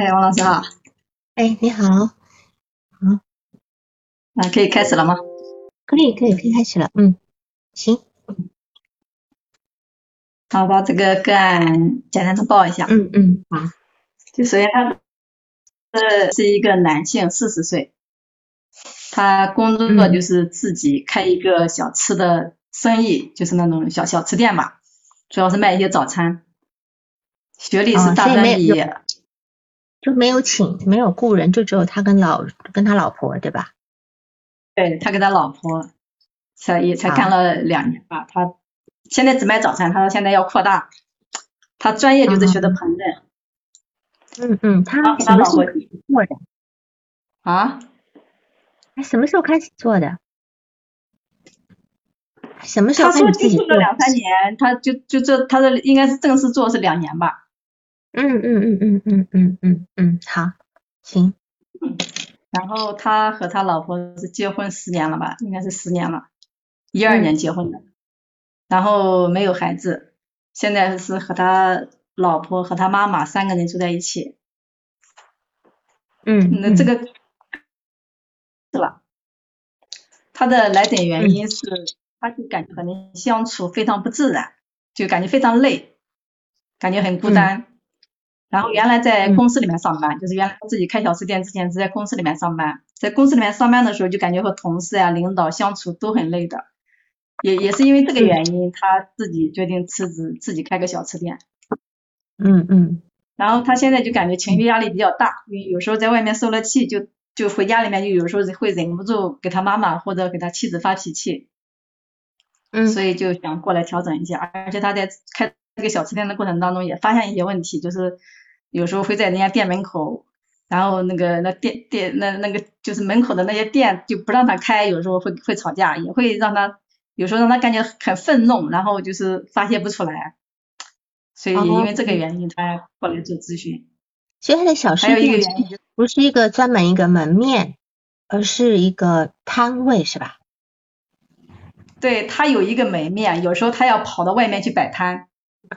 哎，王老师好。哎，你好。好，那可以开始了吗？可以，可以，可以开始了。嗯，行。好，把这个个案简单的报一下。嗯嗯，好。就首先他这是一个男性，四十岁，他工作就是自己开一个小吃的生意，就是那种小小吃店吧，主要是卖一些早餐。学历是大专毕业。就没有请，没有雇人，就只有他跟老跟他老婆，对吧？对他跟他老婆才也才干了两年吧，他现在只卖早餐，他说现在要扩大，他专业就是学的烹饪。嗯嗯，他什么时候做的？啊？他什么时候开始做的？什么时候他说接触了两三年，他就就这，他的应该是正式做是两年吧。嗯嗯嗯嗯嗯嗯嗯嗯，好，行。然后他和他老婆是结婚十年了吧？应该是十年了，一二年结婚的。然后没有孩子，现在是和他老婆和他妈妈三个人住在一起。嗯。那这个？他的来诊原因是，他就感觉和人相处非常不自然，就感觉非常累，感觉很孤单。然后原来在公司里面上班，就是原来自己开小吃店之前是在公司里面上班，在公司里面上班的时候就感觉和同事呀、领导相处都很累的，也也是因为这个原因，他自己决定辞职，自己开个小吃店。嗯嗯。然后他现在就感觉情绪压力比较大，因为有时候在外面受了气，就就回家里面就有时候会忍不住给他妈妈或者给他妻子发脾气。嗯。所以就想过来调整一下，而且他在开这个小吃店的过程当中也发现一些问题，就是。有时候会在人家店门口，然后那个那店店那那个就是门口的那些店就不让他开，有时候会会吵架，也会让他有时候让他感觉很愤怒，然后就是发泄不出来，所以因为这个原因他过来做咨询。所以他的小吃店不是一个专门一个门面，而是一个摊位是吧？对他有一个门面，有时候他要跑到外面去摆摊。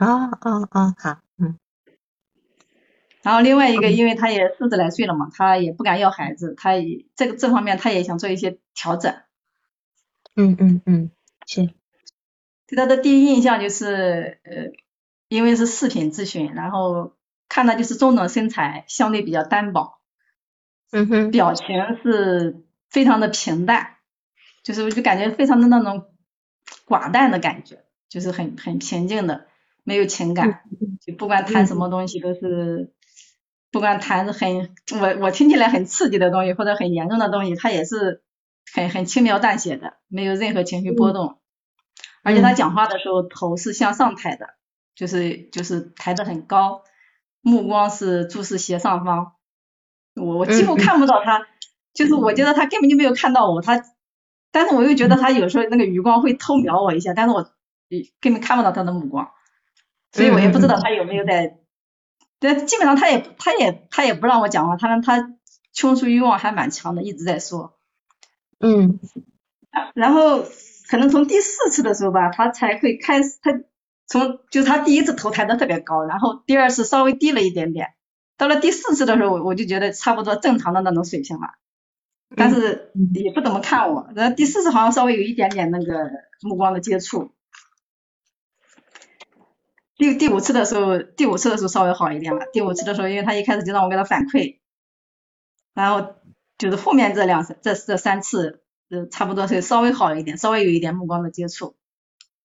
哦哦哦，好，嗯。然后另外一个，因为他也四十来岁了嘛，他也不敢要孩子，他也这个这方面他也想做一些调整。嗯嗯嗯，是。对他的第一印象就是呃，因为是视频咨询，然后看到就是中等身材，相对比较单薄。嗯哼。表情是非常的平淡，就是我就感觉非常的那种寡淡的感觉，就是很很平静的，没有情感，就不管谈什么东西都是。不管谈是很我我听起来很刺激的东西，或者很严重的东西，他也是很很轻描淡写的，没有任何情绪波动。而且他讲话的时候头是向上抬的，就是就是抬得很高，目光是注视斜上方。我我几乎看不到他，就是我觉得他根本就没有看到我，他但是我又觉得他有时候那个余光会偷瞄我一下，但是我根本看不到他的目光，所以我也不知道他有没有在。对，基本上他也他也他也不让我讲话，他他倾诉欲望还蛮强的，一直在说。嗯。然后可能从第四次的时候吧，他才会开始，他从就是他第一次头抬的特别高，然后第二次稍微低了一点点，到了第四次的时候，我就觉得差不多正常的那种水平了，但是也不怎么看我，然后第四次好像稍微有一点点那个目光的接触。第第五次的时候，第五次的时候稍微好一点了。第五次的时候，因为他一开始就让我给他反馈，然后就是后面这两这这三次，呃，差不多是稍微好一点，稍微有一点目光的接触。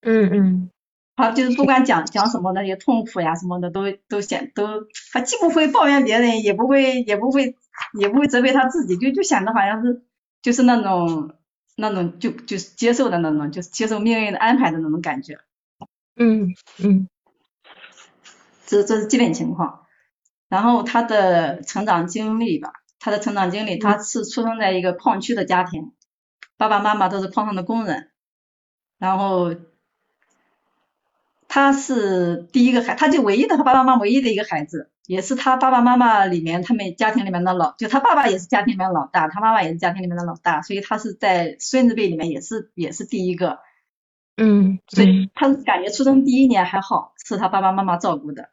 嗯嗯。他就是不管讲讲什么那些痛苦呀什么的，都都显都，他既不会抱怨别人，也不会也不会也不会责备他自己，就就显得好像是就是那种那种就就是接受的那种，就是接受命运的安排的那种感觉。嗯嗯。这这是基本情况，然后他的成长经历吧，他的成长经历，他是出生在一个矿区的家庭，爸爸妈妈都是矿上的工人，然后他是第一个孩，他就唯一的他爸爸妈妈唯一的一个孩子，也是他爸爸妈妈里面他们家庭里面的老，就他爸爸也是家庭里面老大，他妈妈也是家庭里面的老大，所以他是在孙子辈里面也是也是第一个，嗯，所以他感觉出生第一年还好，是他爸爸妈妈照顾的。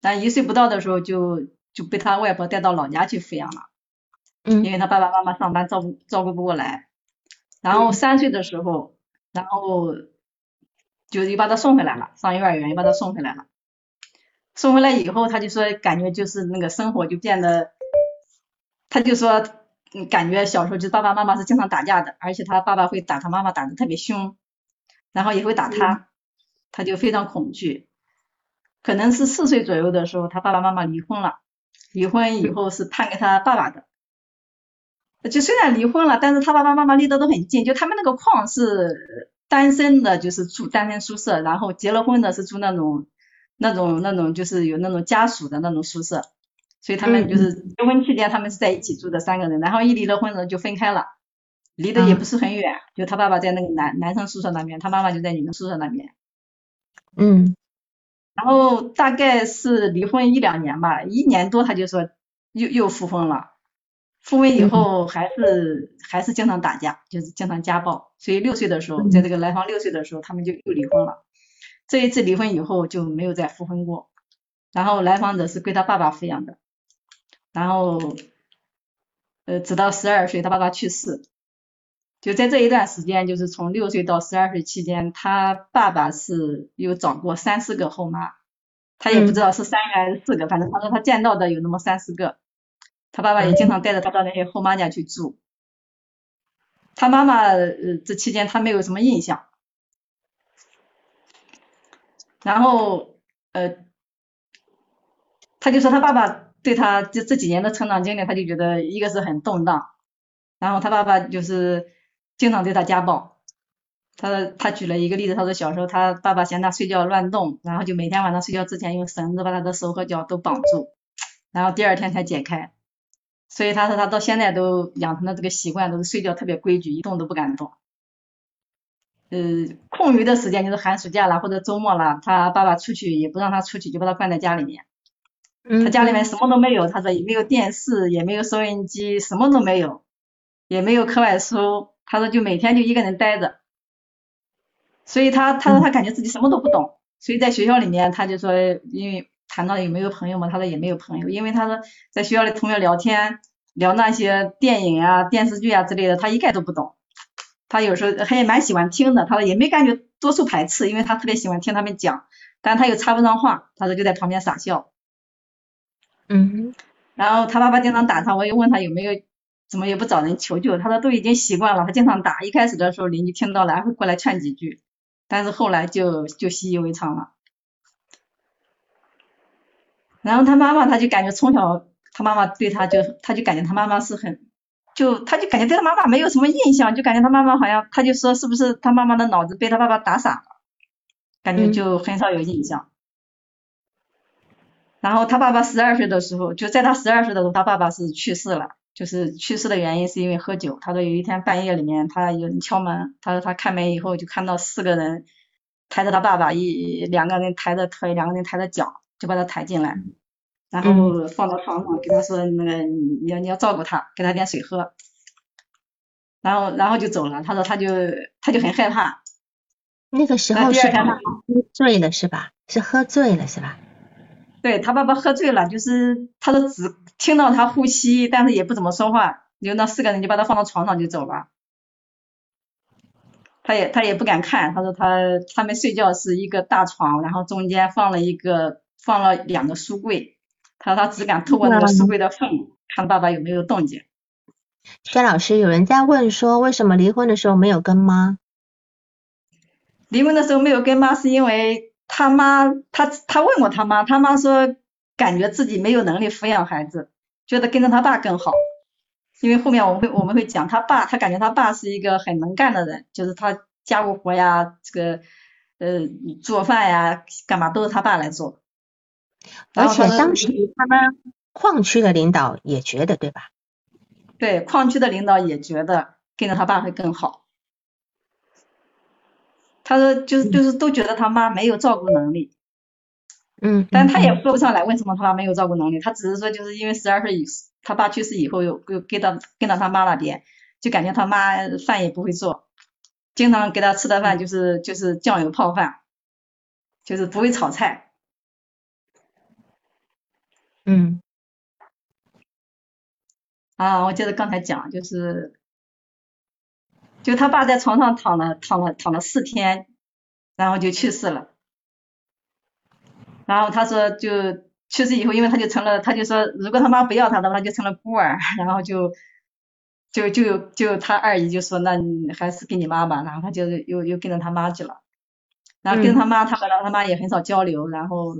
但一岁不到的时候就就被他外婆带到老家去抚养了。嗯。因为他爸爸妈妈上班照顾照顾不过来，然后三岁的时候，然后就又把他送回来了，上幼儿园又把他送回来了。送回来以后，他就说感觉就是那个生活就变得，他就说感觉小时候就爸爸妈妈是经常打架的，而且他爸爸会打他妈妈打的特别凶，然后也会打他，他就非常恐惧。可能是四岁左右的时候，他爸爸妈妈离婚了，离婚以后是判给他爸爸的。就虽然离婚了，但是他爸爸妈妈离得都很近，就他们那个矿是单身的，就是住单身宿舍，然后结了婚的是住那种。那种那种就是有那种家属的那种宿舍，所以他们就是结婚期间他们是在一起住的三个人，然后一离了婚呢就分开了，离得也不是很远，就他爸爸在那个男男生宿舍那边，他妈妈就在女生宿舍那边。嗯，然后大概是离婚一两年吧，一年多他就说又又复婚了，复婚以后还是还是经常打架，就是经常家暴，所以六岁的时候，在这个来访六岁的时候，他们就又离婚了。这一次离婚以后就没有再复婚过，然后来访者是归他爸爸抚养的，然后呃直到十二岁他爸爸去世，就在这一段时间，就是从六岁到十二岁期间，他爸爸是有找过三四个后妈，他也不知道是三个还是四个，反正他说他见到的有那么三四个，他爸爸也经常带着他到那些后妈家去住，他妈妈呃这期间他没有什么印象。然后，呃，他就说他爸爸对他这这几年的成长经历，他就觉得一个是很动荡，然后他爸爸就是经常对他家暴。他他举了一个例子，他说小时候他爸爸嫌他睡觉乱动，然后就每天晚上睡觉之前用绳子把他的手和脚都绑住，然后第二天才解开。所以他说他到现在都养成了这个习惯，都是睡觉特别规矩，一动都不敢动。呃，空余的时间就是寒暑假了或者周末了，他爸爸出去也不让他出去，就把他关在家里面。他家里面什么都没有，他说也没有电视，也没有收音机，什么都没有，也没有课外书。他说就每天就一个人待着。所以他他说他感觉自己什么都不懂，所以在学校里面他就说，因为谈到有没有朋友嘛，他说也没有朋友，因为他说在学校里同学聊天聊那些电影啊、电视剧啊之类的，他一概都不懂。他有时候他也蛮喜欢听的，他说也没感觉多受排斥，因为他特别喜欢听他们讲，但他又插不上话，他说就在旁边傻笑。嗯，然后他爸爸经常打他，我又问他有没有，怎么也不找人求救，他说都已经习惯了，他经常打，一开始的时候邻居听到了还会过来劝几句，但是后来就就习以为常了。然后他妈妈他就感觉从小他妈妈对他就他就感觉他妈妈是很。就他就感觉对他妈妈没有什么印象，就感觉他妈妈好像，他就说是不是他妈妈的脑子被他爸爸打傻了，感觉就很少有印象。然后他爸爸十二岁的时候，就在他十二岁的时候，他爸爸是去世了，就是去世的原因是因为喝酒。他说有一天半夜里面，他有人敲门，他说他开门以后就看到四个人抬着他爸爸，一两个人抬着腿，两个人抬着脚，就把他抬进来。然后放到床上，给他说那个你要你要照顾他，给他点水喝，然后然后就走了。他说他就他就很害怕。那个时候是喝醉了是吧？是喝醉了是吧？对他爸爸喝醉了，就是他说只听到他呼吸，但是也不怎么说话。就那四个人就把他放到床上就走了。他也他也不敢看，他说他他们睡觉是一个大床，然后中间放了一个放了两个书柜。他说他只敢透过那个书柜的缝看爸爸有没有动静。薛老师，有人在问说，为什么离婚的时候没有跟妈？离婚的时候没有跟妈，是因为他妈他他问过他妈，他妈说感觉自己没有能力抚养孩子，觉得跟着他爸更好。因为后面我们会我们会讲他爸，他感觉他爸是一个很能干的人，就是他家务活呀，这个呃做饭呀，干嘛都是他爸来做。而且当时他们矿区的领导也觉得，对吧？对，矿区的领导也觉得跟着他爸会更好。他说，就是就是都觉得他妈没有照顾能力。嗯。但他也说不上来为什么他妈没有照顾能力，他只是说就是因为十二岁以他爸去世以后又又跟到跟到他妈那边，就感觉他妈饭也不会做，经常给他吃的饭就是就是酱油泡饭，就是不会炒菜。嗯，啊，我接着刚才讲，就是，就他爸在床上躺了躺了躺了四天，然后就去世了。然后他说，就去世以后，因为他就成了，他就说，如果他妈不要他的话，他就成了孤儿。然后就就就就他二姨就说，那还是给你妈吧。然后他就又又跟着他妈去了。然后跟他妈，他和他妈也很少交流。然后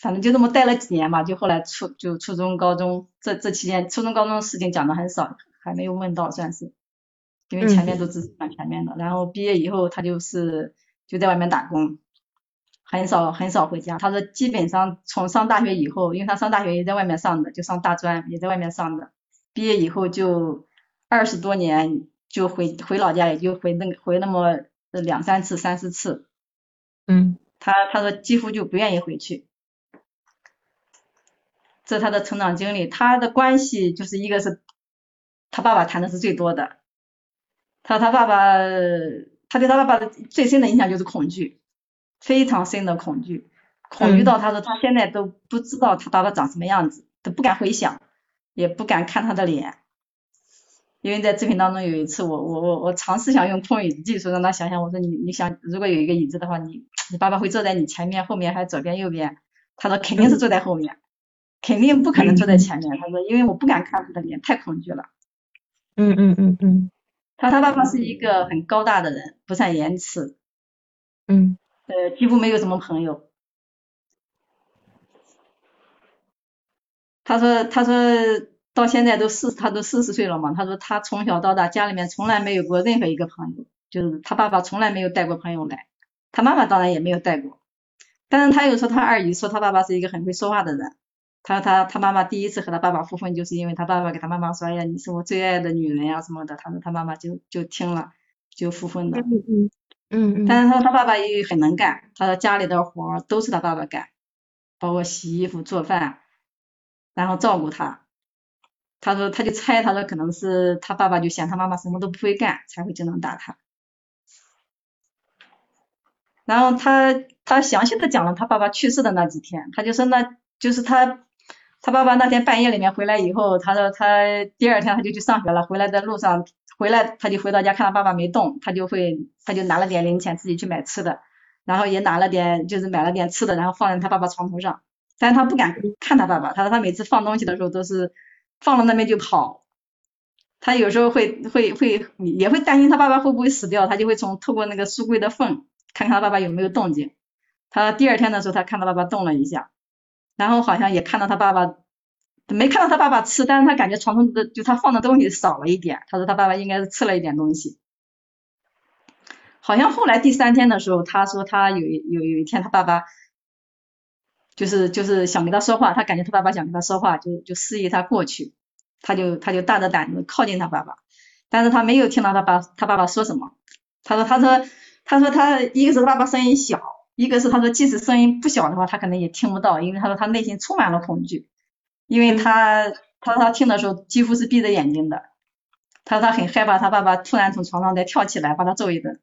反正就这么待了几年吧。就后来初就初中高中这这期间，初中高中的事情讲的很少，还没有问到算是，因为前面都知识蛮全面的。然后毕业以后，他就是就在外面打工。很少很少回家，他说基本上从上大学以后，因为他上大学也在外面上的，就上大专也在外面上的，毕业以后就二十多年就回回老家，也就回那回那么两三次三四次，嗯，他他说几乎就不愿意回去，这是他的成长经历，他的关系就是一个是他爸爸谈的是最多的，他他爸爸他对他爸爸的最深的印象就是恐惧。非常深的恐惧，恐惧到他说他现在都不知道他爸爸长什么样子，都不敢回想，也不敢看他的脸，因为在视频当中有一次我我我我尝试想用空椅子技术让他想想，我说你你想如果有一个椅子的话，你你爸爸会坐在你前面、后面还是左边、右边？他说肯定是坐在后面，肯定不可能坐在前面。他说因为我不敢看他的脸，太恐惧了。嗯嗯嗯嗯。他他爸爸是一个很高大的人，不善言辞。嗯。呃，几乎没有什么朋友。他说，他说到现在都四，他都四十岁了嘛。他说他从小到大家里面从来没有过任何一个朋友，就是他爸爸从来没有带过朋友来，他妈妈当然也没有带过。但是他又说他二姨说他爸爸是一个很会说话的人。他说他他妈妈第一次和他爸爸复婚，就是因为他爸爸给他妈妈说，哎呀，你是我最爱的女人呀什么的。他说他妈妈就就听了，就复婚了。嗯，但是他他爸爸也很能干，他说家里的活都是他爸爸干，包括洗衣服、做饭，然后照顾他。他说他就猜，他说可能是他爸爸就嫌他妈妈什么都不会干，才会经常打他。然后他他详细的讲了他爸爸去世的那几天，他就说那就是他他爸爸那天半夜里面回来以后，他说他第二天他就去上学了，回来的路上。回来他就回到家看他爸爸没动，他就会他就拿了点零钱自己去买吃的，然后也拿了点就是买了点吃的，然后放在他爸爸床头上，但是他不敢看他爸爸，他说他每次放东西的时候都是放到那边就跑，他有时候会会会也会担心他爸爸会不会死掉，他就会从透过那个书柜的缝看看他爸爸有没有动静，他第二天的时候他看他爸爸动了一下，然后好像也看到他爸爸。没看到他爸爸吃，但是他感觉床头的就他放的东西少了一点。他说他爸爸应该是吃了一点东西。好像后来第三天的时候，他说他有有有一天他爸爸就是就是想跟他说话，他感觉他爸爸想跟他说话，就就示意他过去，他就他就大着胆子靠近他爸爸，但是他没有听到他爸他爸爸说什么。他说他说他说他一个是他爸爸声音小，一个是他说即使声音不小的话，他可能也听不到，因为他说他内心充满了恐惧。因为他他说他听的时候几乎是闭着眼睛的，他说他很害怕他爸爸突然从床上再跳起来把他揍一顿。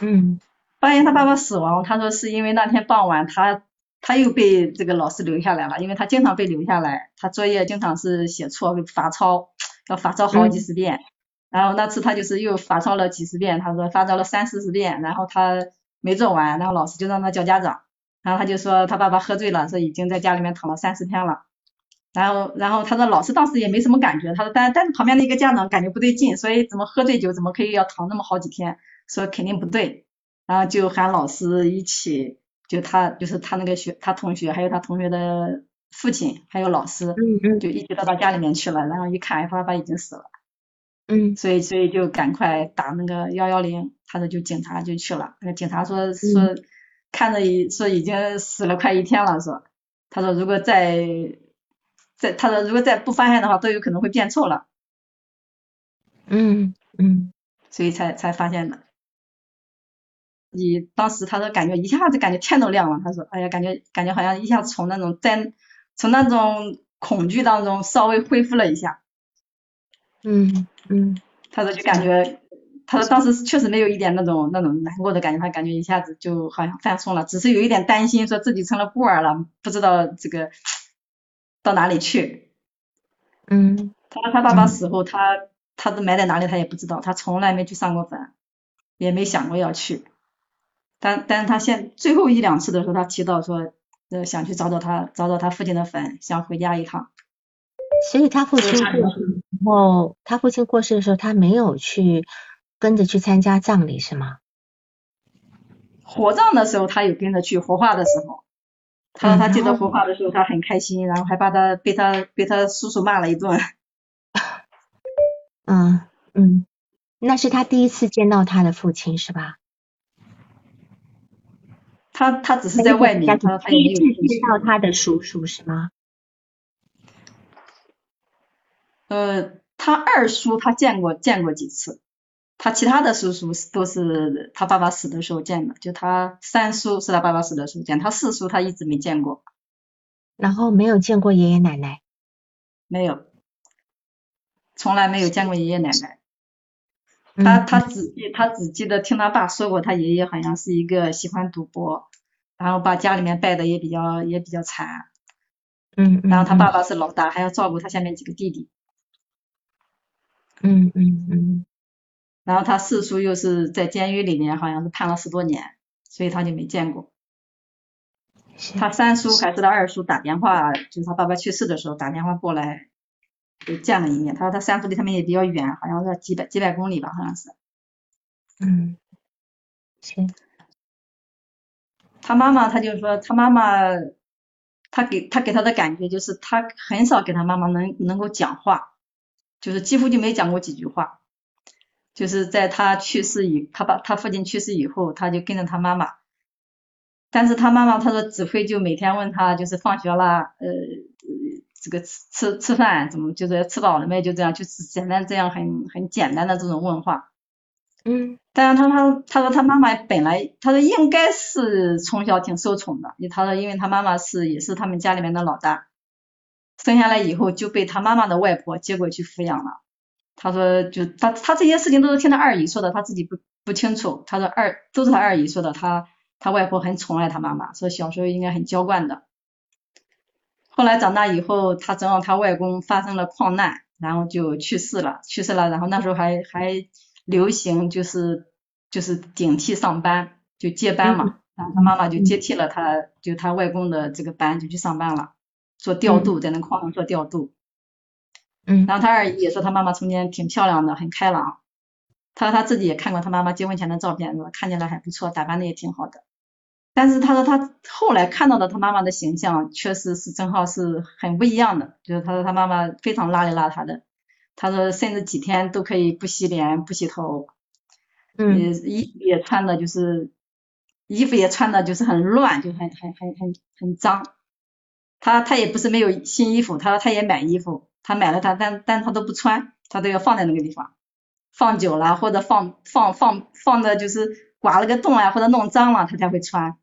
嗯，发现他爸爸死亡，他说是因为那天傍晚他他又被这个老师留下来了，因为他经常被留下来，他作业经常是写错会罚抄，要罚抄好几十遍。然后那次他就是又罚抄了几十遍，他说罚抄了三四十遍，然后他没做完，然后老师就让他叫家长，然后他就说他爸爸喝醉了，说已经在家里面躺了三四天了。然后，然后他说老师当时也没什么感觉，他说但但是旁边的一个家长感觉不对劲，所以怎么喝醉酒怎么可以要躺那么好几天，说肯定不对，然后就喊老师一起，就他就是他那个学他同学还有他同学的父亲还有老师，就一起到他家里面去了，然后一看他爸爸已经死了，嗯，所以所以就赶快打那个幺幺零，他说就警察就去了，那个警察说说看着已说已经死了快一天了，说他说如果再再他说，如果再不发现的话，都有可能会变臭了。嗯嗯，所以才才发现的。你当时他说感觉一下子感觉天都亮了，他说哎呀感觉感觉好像一下从那种在从那种恐惧当中稍微恢复了一下。嗯嗯，他说就感觉他说当时确实没有一点那种那种难过的感觉，他感觉一下子就好像放松了，只是有一点担心说自己成了孤儿了，不知道这个。到哪里去？嗯，他说他爸爸死后，他他都埋在哪里他也不知道，他从来没去上过坟，也没想过要去。但但是他现最后一两次的时候，他提到说，呃，想去找找他找找他父亲的坟，想回家一趟。所以他父亲过世的时候，他父亲过世的时候，他没有去跟着去参加葬礼是吗？火葬的时候，他有跟着去火化的时候。他说他记得火化的时候，他很开心，然后还把他被他被他叔叔骂了一顿。嗯嗯，那是他第一次见到他的父亲是吧？他他只是在外面，他他第一次见到他的叔叔是吗？呃，他二叔他见过见过几次，他其他的叔叔都是他爸爸死的时候见的，就他三叔是他爸爸死的时候见，他四叔他一直没见过。然后没有见过爷爷奶奶？没有，从来没有见过爷爷奶奶。他他只记他只记得听他爸说过，他爷爷好像是一个喜欢赌博，然后把家里面败的也比较也比较惨。嗯然后他爸爸是老大，还要照顾他下面几个弟弟。嗯嗯嗯，然后他四叔又是在监狱里面，好像是判了十多年，所以他就没见过。他三叔还是他二叔打电话，就是他爸爸去世的时候打电话过来，就见了一面。他说他三叔离他们也比较远，好像是几百几百公里吧，好像是。嗯，行。他妈妈，他就说他妈妈，他给他给他的感觉就是他很少给他妈妈能能够讲话。就是几乎就没讲过几句话，就是在他去世以他爸他父亲去世以后，他就跟着他妈妈，但是他妈妈他说只会就每天问他就是放学了呃这个吃吃吃饭怎么就是吃饱了没就这样就是简单这样很很简单的这种问话，嗯，但是他他他说他妈妈本来他说应该是从小挺受宠的，他说因为他妈妈是也是他们家里面的老大。生下来以后就被他妈妈的外婆接过去抚养了。他说，就他他这些事情都是听他二姨说的，他自己不不清楚。他说二都是他二姨说的，他他外婆很宠爱他妈妈，说小时候应该很娇惯的。后来长大以后，他正好他外公发生了矿难，然后就去世了，去世了。然后那时候还还流行就是就是顶替上班，就接班嘛。然后他妈妈就接替了他，就他外公的这个班，就去上班了。做调度，在那矿上做调度。嗯。然后他二姨也说他妈妈从前挺漂亮的，很开朗。他说他自己也看过他妈妈结婚前的照片，说看起来还不错，打扮的也挺好的。但是他说他后来看到的他妈妈的形象，确实是正好是很不一样的。就是他说他妈妈非常邋里邋遢的，他说甚至几天都可以不洗脸不洗头。嗯。衣服也穿的就是，衣服也穿的就是很乱，就很很很很很脏。他他也不是没有新衣服，他说他也买衣服，他买了他，但但他都不穿，他都要放在那个地方，放久了或者放放放放的就是刮了个洞啊，或者弄脏了他才会穿。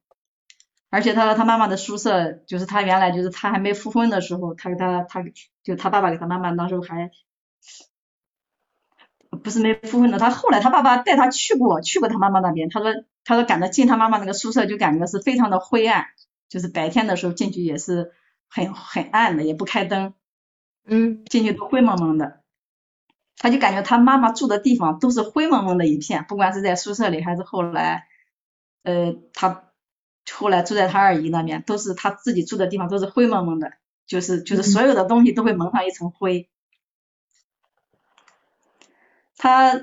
而且他说他妈妈的宿舍，就是他原来就是他还没复婚的时候，他给他他就他爸爸给他妈妈那时候还不是没复婚的，他后来他爸爸带他去过去过他妈妈那边，他说他说感到进他妈妈那个宿舍就感觉是非常的灰暗，就是白天的时候进去也是。很很暗的，也不开灯，嗯，进去都灰蒙蒙的，他就感觉他妈妈住的地方都是灰蒙蒙的一片，不管是在宿舍里还是后来，呃，他后来住在他二姨那边，都是他自己住的地方都是灰蒙蒙的，就是就是所有的东西都会蒙上一层灰。他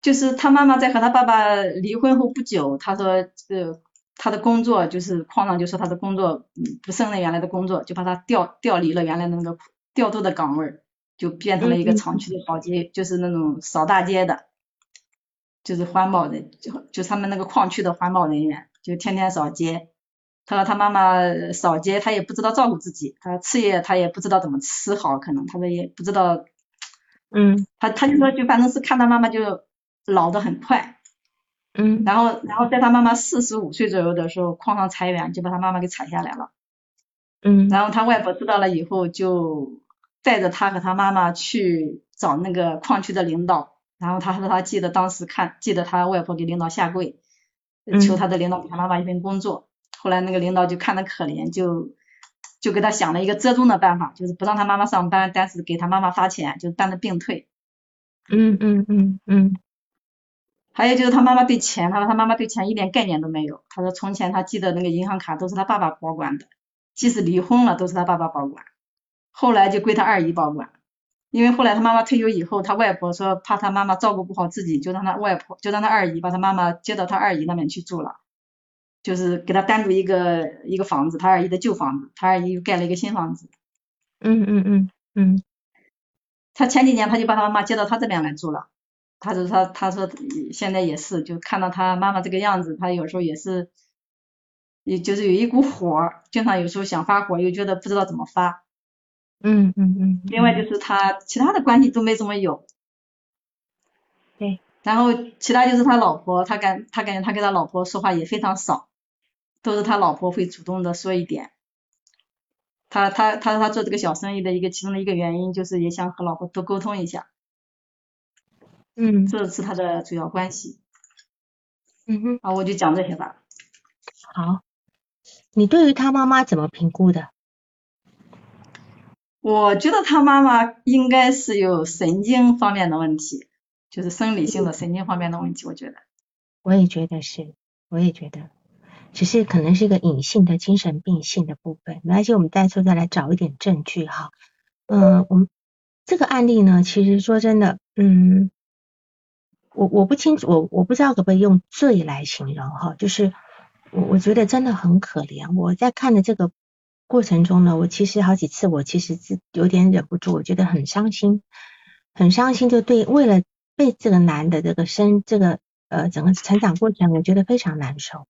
就是他妈妈在和他爸爸离婚后不久，他说呃。他的工作就是矿上，就说他的工作嗯不胜任原来的工作，就把他调调离了原来那个调度的岗位，就变成了一个厂区的保洁，就是那种扫大街的，就是环保的，就就他们那个矿区的环保人员，就天天扫街。他说他妈妈扫街，他也不知道照顾自己，他吃也他也不知道怎么吃好，可能他说也不知道，嗯，他他就说就反正是看他妈妈就老的很快。嗯，然后，然后在他妈妈四十五岁左右的时候，矿上裁员，就把他妈妈给裁下来了。嗯，然后他外婆知道了以后，就带着他和他妈妈去找那个矿区的领导。然后他说他记得当时看，记得他外婆给领导下跪，求他的领导给他妈妈一份工作。后来那个领导就看他可怜，就就给他想了一个折中的办法，就是不让他妈妈上班，但是给他妈妈发钱，就是当着病退。嗯嗯嗯嗯。还有就是他妈妈对钱，他说他妈妈对钱一点概念都没有。他说从前他记得那个银行卡都是他爸爸保管的，即使离婚了都是他爸爸保管，后来就归他二姨保管。因为后来他妈妈退休以后，他外婆说怕他妈妈照顾不好自己，就让他外婆就让他二姨把他妈妈接到他二姨那边去住了。就是给他单独一个一个房子，他二姨的旧房子，他二姨又盖了一个新房子。嗯嗯嗯嗯。他前几年他就把他妈妈接到他这边来住了。他说他他说现在也是，就看到他妈妈这个样子，他有时候也是，也就是有一股火，经常有时候想发火，又觉得不知道怎么发。嗯嗯嗯。另外就是他其他的关系都没怎么有。对。然后其他就是他老婆，他感他感觉他跟他老婆说话也非常少。都是他老婆会主动的说一点，他他他他做这个小生意的一个其中的一个原因就是也想和老婆多沟通一下，嗯，这是他的主要关系，嗯哼，啊我就讲这些吧。好，你对于他妈妈怎么评估的？我觉得他妈妈应该是有神经方面的问题，就是生理性的神经方面的问题，我觉得。我也觉得是，我也觉得。只是可能是一个隐性的精神病性的部分，没关系，我们再次再来找一点证据哈。嗯，我们这个案例呢，其实说真的，嗯，我我不清楚，我我不知道可不可以用罪来形容哈，就是我我觉得真的很可怜。我在看的这个过程中呢，我其实好几次我其实是有点忍不住，我觉得很伤心，很伤心，就对为了被这个男的这个生这个呃整个成长过程，我觉得非常难受。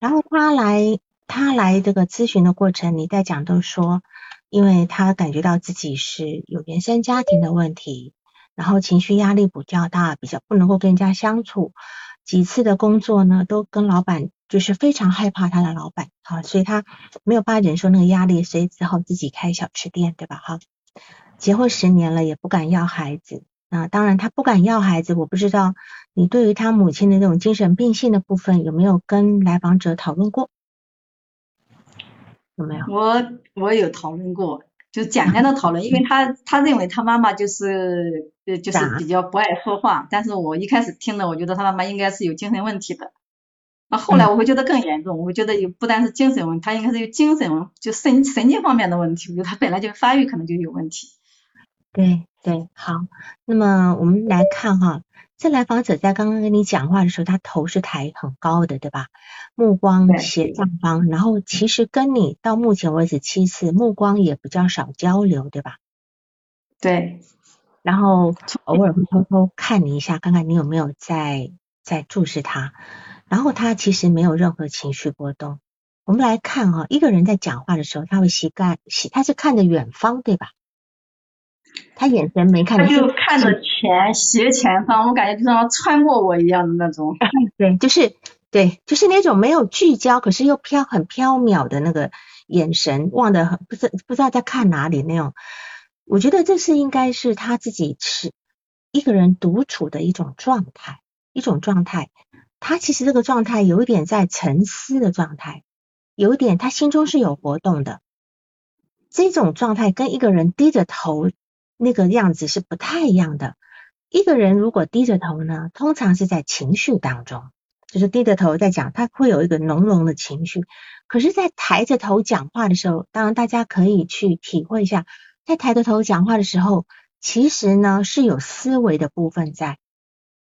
然后他来，他来这个咨询的过程，你在讲都说，因为他感觉到自己是有原生家庭的问题，然后情绪压力比较大，比较不能够跟人家相处，几次的工作呢，都跟老板就是非常害怕他的老板，啊，所以他没有办法忍受那个压力，所以只好自己开小吃店，对吧？哈，结婚十年了也不敢要孩子。啊，当然他不敢要孩子，我不知道你对于他母亲的那种精神病性的部分有没有跟来访者讨论过？有没有？我我有讨论过，就简单的讨论，因为他他认为他妈妈就是呃就是比较不爱说话，但是我一开始听的，我觉得他妈妈应该是有精神问题的，那后来我会觉得更严重，我觉得有不单是精神问题，他应该是有精神就神神经方面的问题，我觉得他本来就发育可能就有问题。对对，好，那么我们来看哈，这来访者在刚刚跟你讲话的时候，他头是抬很高的，对吧？目光斜上方，然后其实跟你到目前为止七次，目光也比较少交流，对吧？对，然后偶尔会偷偷看你一下，看看你有没有在在注视他，然后他其实没有任何情绪波动。我们来看哈，一个人在讲话的时候，他会习惯，他是看着远方，对吧？他眼神没看，他就看着前斜前方，我感觉就像穿过我一样的那种。对，就是对，就是那种没有聚焦，可是又飘很飘渺的那个眼神，望的很不知不知道在看哪里那种。我觉得这是应该是他自己是一个人独处的一种状态，一种状态。他其实这个状态有一点在沉思的状态，有一点他心中是有活动的。这种状态跟一个人低着头。那个样子是不太一样的。一个人如果低着头呢，通常是在情绪当中，就是低着头在讲，他会有一个浓浓的情绪。可是，在抬着头讲话的时候，当然大家可以去体会一下，在抬着头讲话的时候，其实呢是有思维的部分在。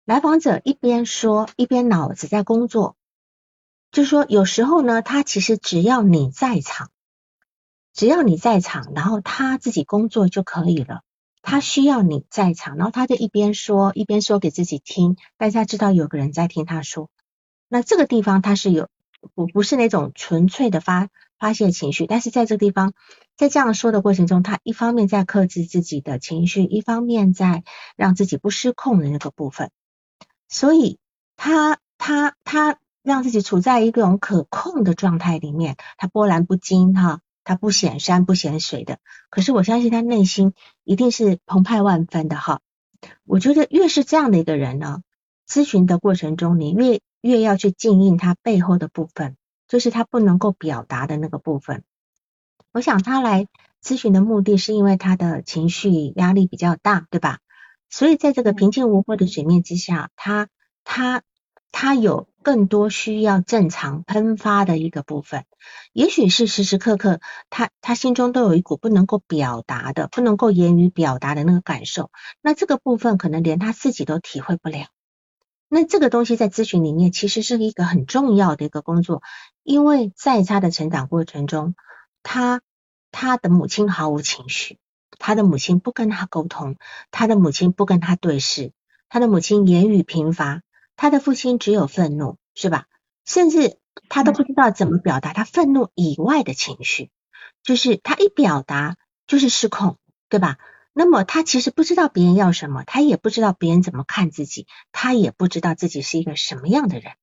来访者一边说，一边脑子在工作，就说有时候呢，他其实只要你在场，只要你在场，然后他自己工作就可以了。他需要你在场，然后他就一边说一边说给自己听，大家知道有个人在听他说。那这个地方他是有不不是那种纯粹的发发泄情绪，但是在这个地方，在这样说的过程中，他一方面在克制自己的情绪，一方面在让自己不失控的那个部分。所以他他他让自己处在一种可控的状态里面，他波澜不惊哈。他不显山不显水的，可是我相信他内心一定是澎湃万分的哈。我觉得越是这样的一个人呢，咨询的过程中，你越越要去静应他背后的部分，就是他不能够表达的那个部分。我想他来咨询的目的是因为他的情绪压力比较大，对吧？所以在这个平静无波的水面之下，他他他有更多需要正常喷发的一个部分，也许是时时刻刻他他心中都有一股不能够表达的、不能够言语表达的那个感受，那这个部分可能连他自己都体会不了。那这个东西在咨询里面其实是一个很重要的一个工作，因为在他的成长过程中，他他的母亲毫无情绪，他的母亲不跟他沟通，他的母亲不跟他对视，他的母亲言语贫乏，他的父亲只有愤怒，是吧？甚至他都不知道怎么表达他愤怒以外的情绪，就是他一表达就是失控，对吧？那么他其实不知道别人要什么，他也不知道别人怎么看自己，他也不知道自己是一个什么样的人，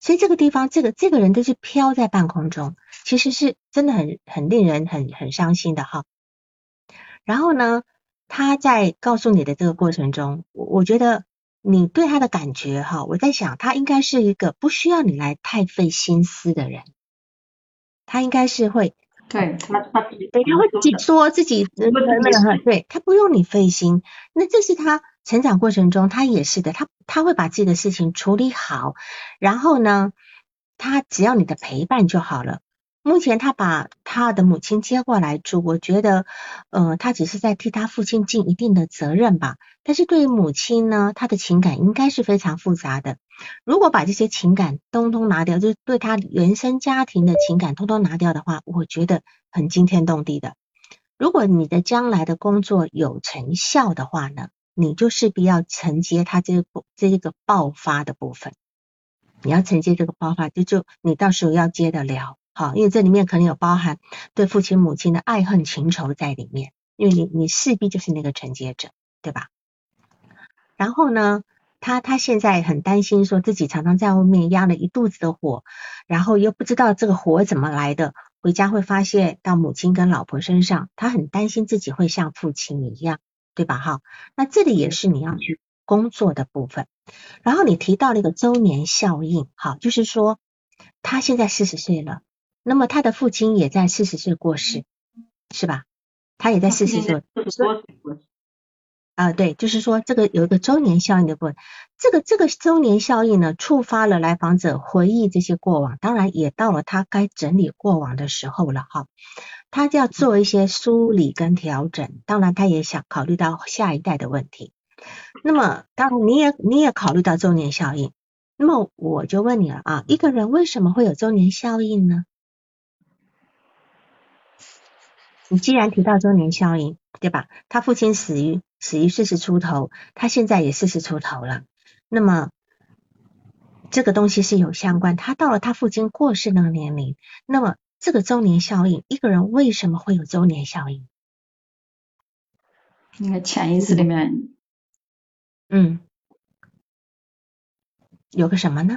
所以这个地方，这个这个人都是飘在半空中，其实是真的很很令人很很伤心的哈。然后呢，他在告诉你的这个过程中，我我觉得你对他的感觉哈，我在想他应该是一个不需要你来太费心思的人，他应该是会。对他，他对他会自己说自己那个，对他不用你费心。那这是他成长过程中，他也是的，他他会把自己的事情处理好，然后呢，他只要你的陪伴就好了。目前他把他的母亲接过来住，我觉得，呃，他只是在替他父亲尽一定的责任吧。但是对于母亲呢，他的情感应该是非常复杂的。如果把这些情感通通拿掉，就是对他原生家庭的情感通通拿掉的话，我觉得很惊天动地的。如果你的将来的工作有成效的话呢，你就势必要承接他这个这一个爆发的部分，你要承接这个爆发，就就你到时候要接得了。好，因为这里面可能有包含对父亲母亲的爱恨情仇在里面，因为你你势必就是那个承接者，对吧？然后呢，他他现在很担心，说自己常常在外面压了一肚子的火，然后又不知道这个火怎么来的，回家会发泄到母亲跟老婆身上，他很担心自己会像父亲一样，对吧？哈，那这里也是你要去工作的部分。然后你提到了一个周年效应，好，就是说他现在四十岁了。那么他的父亲也在四十岁过世，是吧？他也在四十岁。啊，对，就是说这个有一个周年效应的部分。这个这个周年效应呢，触发了来访者回忆这些过往，当然也到了他该整理过往的时候了哈。他就要做一些梳理跟调整，当然他也想考虑到下一代的问题。那么当然你也你也考虑到周年效应。那么我就问你了啊，一个人为什么会有周年效应呢？你既然提到周年效应，对吧？他父亲死于死于四十出头，他现在也四十出头了。那么这个东西是有相关。他到了他父亲过世那个年龄，那么这个周年效应，一个人为什么会有周年效应？那个潜意识里面，嗯，有个什么呢？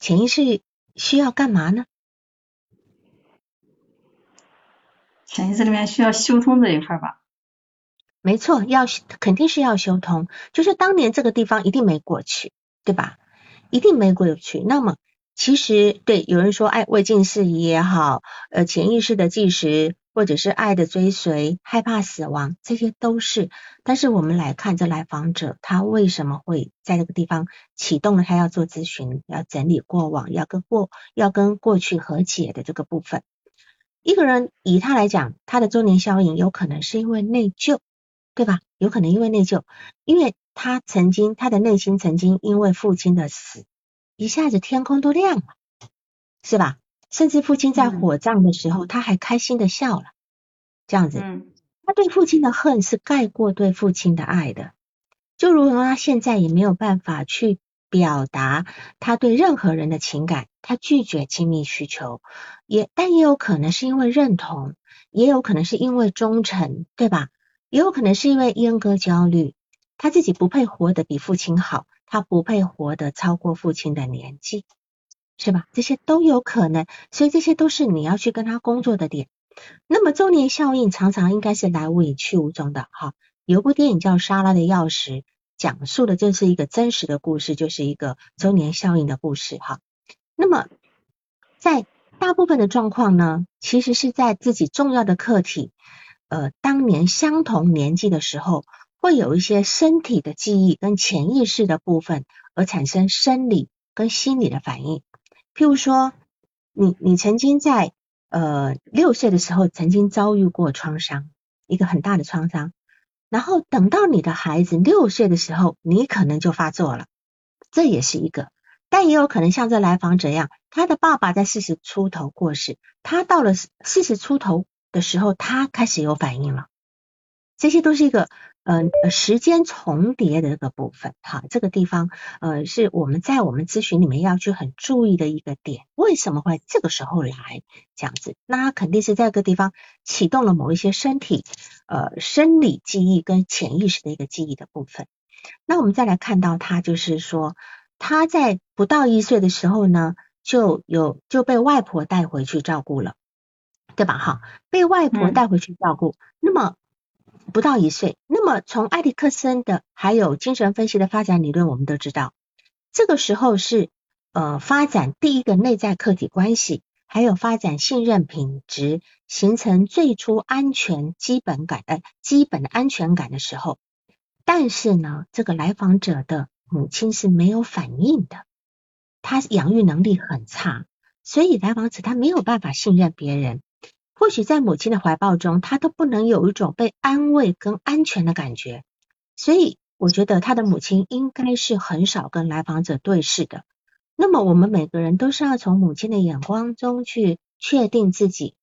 潜意识需要干嘛呢？潜意识里面需要修通这一块吧？没错，要肯定是要修通，就是当年这个地方一定没过去，对吧？一定没过去。那么其实对有人说，哎，未尽事宜也好，呃，潜意识的计时，或者是爱的追随，害怕死亡，这些都是。但是我们来看这来访者，他为什么会在这个地方启动了他要做咨询，要整理过往，要跟过要跟过去和解的这个部分。一个人以他来讲，他的周年效应有可能是因为内疚，对吧？有可能因为内疚，因为他曾经他的内心曾经因为父亲的死，一下子天空都亮了，是吧？甚至父亲在火葬的时候，他还开心的笑了，这样子，他对父亲的恨是盖过对父亲的爱的，就如同他现在也没有办法去。表达他对任何人的情感，他拒绝亲密需求，也但也有可能是因为认同，也有可能是因为忠诚，对吧？也有可能是因为阉割焦虑，他自己不配活得比父亲好，他不配活得超过父亲的年纪，是吧？这些都有可能，所以这些都是你要去跟他工作的点。那么周年效应常常应该是来无影去无踪的，哈。有部电影叫《莎拉的钥匙》。讲述的这是一个真实的故事，就是一个周年效应的故事哈。那么在大部分的状况呢，其实是在自己重要的课题，呃，当年相同年纪的时候，会有一些身体的记忆跟潜意识的部分，而产生生理跟心理的反应。譬如说，你你曾经在呃六岁的时候曾经遭遇过创伤，一个很大的创伤，然后等到你的孩子六岁的时候，你可能就发作了，这也是一个。但也有可能像这来访者一样，他的爸爸在四十出头过世，他到了四十出头的时候，他开始有反应了。这些都是一个呃时间重叠的这个部分，哈，这个地方呃是我们在我们咨询里面要去很注意的一个点。为什么会这个时候来这样子？那肯定是在这个地方启动了某一些身体呃生理记忆跟潜意识的一个记忆的部分。那我们再来看到他就是说。他在不到一岁的时候呢，就有就被外婆带回去照顾了，对吧？哈，被外婆带回去照顾。那么不到一岁，那么从埃里克森的还有精神分析的发展理论，我们都知道，这个时候是呃发展第一个内在客体关系，还有发展信任品质，形成最初安全基本感呃基本的安全感的时候。但是呢，这个来访者的。母亲是没有反应的，他养育能力很差，所以来访者他没有办法信任别人。或许在母亲的怀抱中，他都不能有一种被安慰跟安全的感觉。所以我觉得他的母亲应该是很少跟来访者对视的。那么我们每个人都是要从母亲的眼光中去确定自己。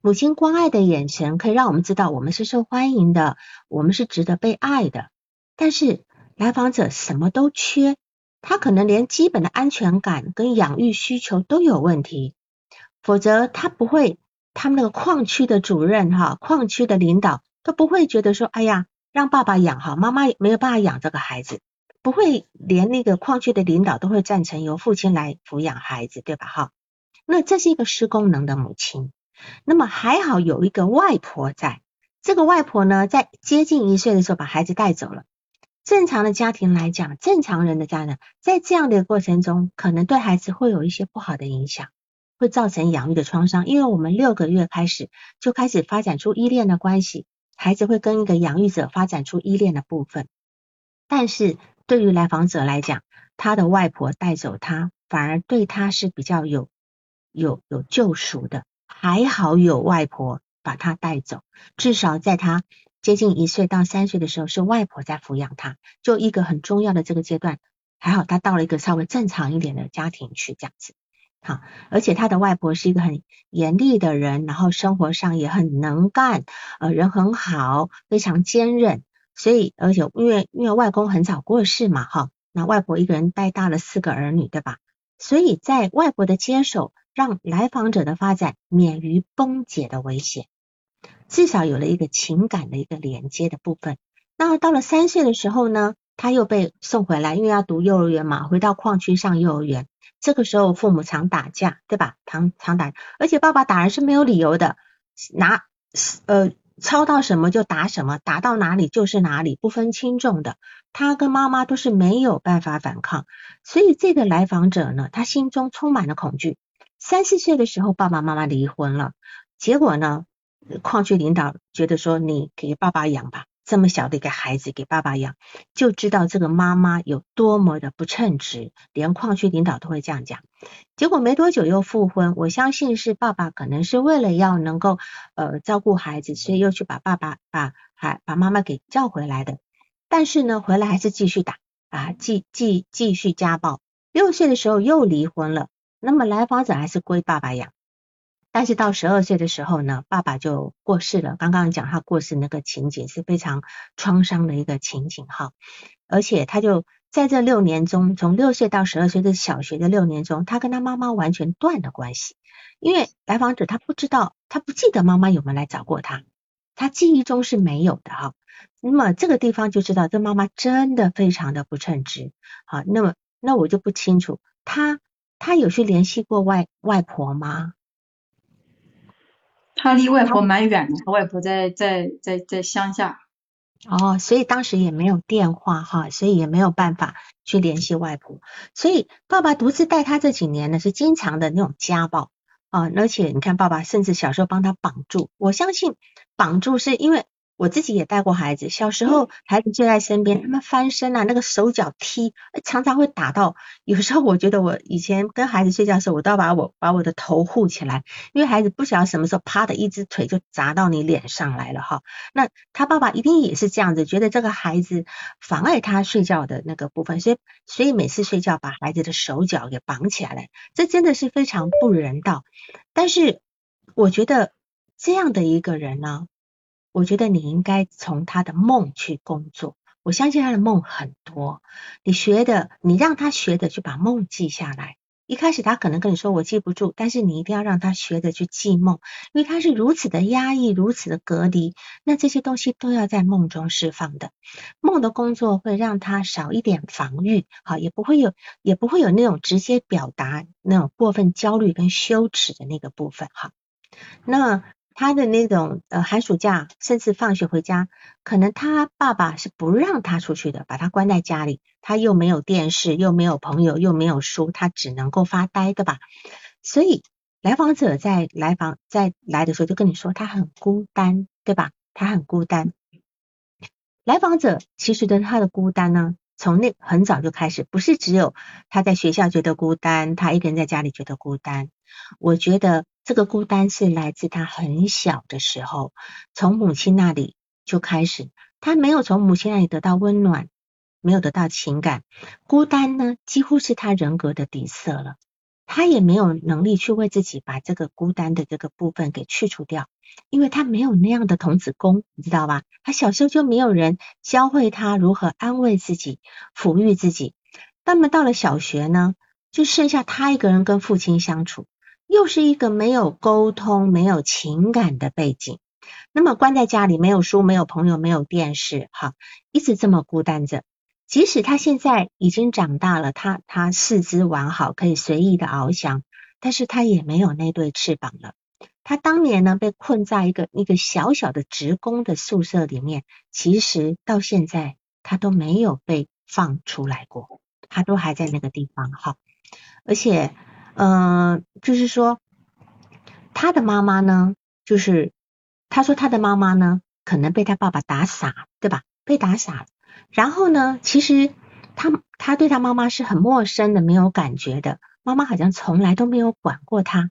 母亲关爱的眼神可以让我们知道我们是受欢迎的，我们是值得被爱的。但是。来访者什么都缺，他可能连基本的安全感跟养育需求都有问题，否则他不会，他们那个矿区的主任哈，矿区的领导都不会觉得说，哎呀，让爸爸养哈，妈妈没有办法养这个孩子，不会连那个矿区的领导都会赞成由父亲来抚养孩子，对吧？哈，那这是一个失功能的母亲，那么还好有一个外婆在，这个外婆呢，在接近一岁的时候把孩子带走了。正常的家庭来讲，正常人的家人在这样的过程中，可能对孩子会有一些不好的影响，会造成养育的创伤。因为我们六个月开始就开始发展出依恋的关系，孩子会跟一个养育者发展出依恋的部分。但是对于来访者来讲，他的外婆带走他，反而对他是比较有有有救赎的。还好有外婆把他带走，至少在他。接近一岁到三岁的时候，是外婆在抚养他，就一个很重要的这个阶段，还好他到了一个稍微正常一点的家庭去这样子，好，而且他的外婆是一个很严厉的人，然后生活上也很能干，呃，人很好，非常坚韧，所以而且因为因为外公很早过世嘛，哈，那外婆一个人带大了四个儿女，对吧？所以在外婆的接手，让来访者的发展免于崩解的危险。至少有了一个情感的一个连接的部分。那到了三岁的时候呢，他又被送回来，因为要读幼儿园嘛，回到矿区上幼儿园。这个时候父母常打架，对吧？常常打，而且爸爸打人是没有理由的，拿呃抄到什么就打什么，打到哪里就是哪里，不分轻重的。他跟妈妈都是没有办法反抗，所以这个来访者呢，他心中充满了恐惧。三四岁的时候，爸爸妈妈离婚了，结果呢？矿区领导觉得说你给爸爸养吧，这么小的一个孩子给爸爸养，就知道这个妈妈有多么的不称职，连矿区领导都会这样讲。结果没多久又复婚，我相信是爸爸可能是为了要能够呃照顾孩子，所以又去把爸爸把孩把妈妈给叫回来的。但是呢，回来还是继续打啊，继继继续家暴。六岁的时候又离婚了，那么来访者还是归爸爸养。但是到十二岁的时候呢，爸爸就过世了。刚刚讲他过世那个情景是非常创伤的一个情景哈，而且他就在这六年中，从六岁到十二岁的小学的六年中，他跟他妈妈完全断了关系，因为来访者他不知道，他不记得妈妈有没有来找过他，他记忆中是没有的哈。那么这个地方就知道这妈妈真的非常的不称职。好，那么那我就不清楚，他他有去联系过外外婆吗？他离外婆蛮远的，他外婆在在在在乡下。哦，所以当时也没有电话哈，所以也没有办法去联系外婆。所以爸爸独自带他这几年呢，是经常的那种家暴。啊，而且你看爸爸甚至小时候帮他绑住，我相信绑住是因为。我自己也带过孩子，小时候孩子就在身边，他们翻身啊，那个手脚踢，常常会打到。有时候我觉得我以前跟孩子睡觉的时候，我都要把我把我的头护起来，因为孩子不晓得什么时候啪的一只腿就砸到你脸上来了哈。那他爸爸一定也是这样子，觉得这个孩子妨碍他睡觉的那个部分，所以所以每次睡觉把孩子的手脚给绑起来了，这真的是非常不人道。但是我觉得这样的一个人呢。我觉得你应该从他的梦去工作，我相信他的梦很多。你学的，你让他学的，去把梦记下来。一开始他可能跟你说我记不住，但是你一定要让他学的去记梦，因为他是如此的压抑，如此的隔离，那这些东西都要在梦中释放的。梦的工作会让他少一点防御，好，也不会有，也不会有那种直接表达那种过分焦虑跟羞耻的那个部分，哈。那。他的那种呃寒暑假，甚至放学回家，可能他爸爸是不让他出去的，把他关在家里。他又没有电视，又没有朋友，又没有书，他只能够发呆的吧。所以来访者在来访在来的时候就跟你说，他很孤单，对吧？他很孤单。来访者其实的他的孤单呢，从那很早就开始，不是只有他在学校觉得孤单，他一个人在家里觉得孤单。我觉得。这个孤单是来自他很小的时候，从母亲那里就开始，他没有从母亲那里得到温暖，没有得到情感，孤单呢几乎是他人格的底色了。他也没有能力去为自己把这个孤单的这个部分给去除掉，因为他没有那样的童子功，你知道吧？他小时候就没有人教会他如何安慰自己、抚育自己。那么到了小学呢，就剩下他一个人跟父亲相处。又是一个没有沟通、没有情感的背景，那么关在家里，没有书、没有朋友、没有电视，哈，一直这么孤单着。即使他现在已经长大了，他他四肢完好，可以随意的翱翔，但是他也没有那对翅膀了。他当年呢，被困在一个一个小小的职工的宿舍里面，其实到现在他都没有被放出来过，他都还在那个地方，哈，而且。嗯，就是说，他的妈妈呢，就是他说他的妈妈呢，可能被他爸爸打傻，对吧？被打傻。然后呢，其实他他对他妈妈是很陌生的，没有感觉的。妈妈好像从来都没有管过他。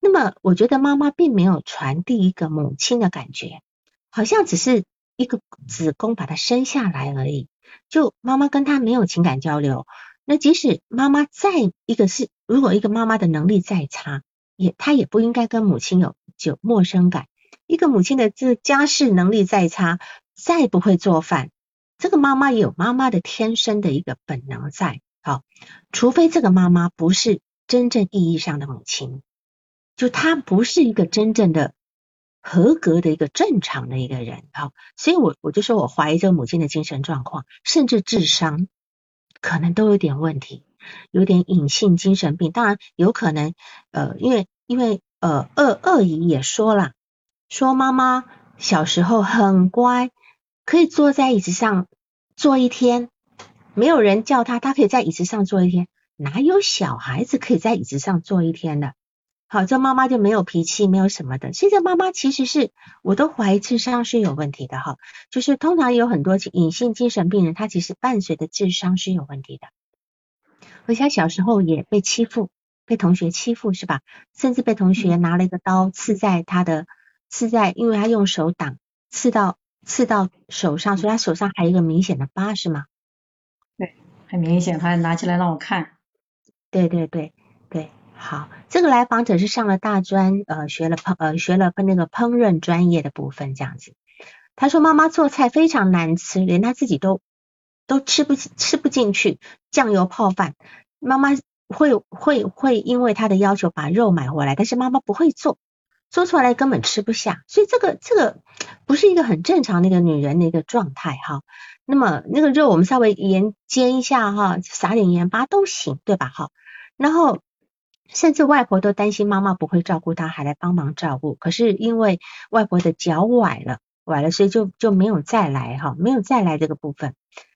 那么，我觉得妈妈并没有传递一个母亲的感觉，好像只是一个子宫把他生下来而已。就妈妈跟他没有情感交流。那即使妈妈再一个是，如果一个妈妈的能力再差，也她也不应该跟母亲有有陌生感。一个母亲的这家事能力再差，再不会做饭，这个妈妈也有妈妈的天生的一个本能在。好，除非这个妈妈不是真正意义上的母亲，就她不是一个真正的合格的一个正常的一个人。好，所以我我就说我怀疑这个母亲的精神状况，甚至智商。可能都有点问题，有点隐性精神病。当然有可能，呃，因为因为呃，二二姨也说了，说妈妈小时候很乖，可以坐在椅子上坐一天，没有人叫他，他可以在椅子上坐一天。哪有小孩子可以在椅子上坐一天的？好，这妈妈就没有脾气，没有什么的。现在妈妈其实是，我都怀疑智商是有问题的哈。就是通常有很多隐性精神病人，他其实伴随的智商是有问题的。而且小时候也被欺负，被同学欺负是吧？甚至被同学拿了一个刀刺在他的，刺在，因为他用手挡，刺到刺到手上，所以他手上还有一个明显的疤是吗？对，很明显，他还拿起来让我看。对对对对。好，这个来访者是上了大专，呃，学了烹，呃，学了那个烹饪专业的部分，这样子。他说妈妈做菜非常难吃，连他自己都都吃不吃不进去，酱油泡饭，妈妈会会会因为他的要求把肉买回来，但是妈妈不会做，做出来根本吃不下，所以这个这个不是一个很正常的一个女人的一个状态哈。那么那个肉我们稍微盐煎一下哈，撒点盐巴都行，对吧？哈，然后。甚至外婆都担心妈妈不会照顾她，还来帮忙照顾。可是因为外婆的脚崴了，崴了，所以就就没有再来哈，没有再来这个部分。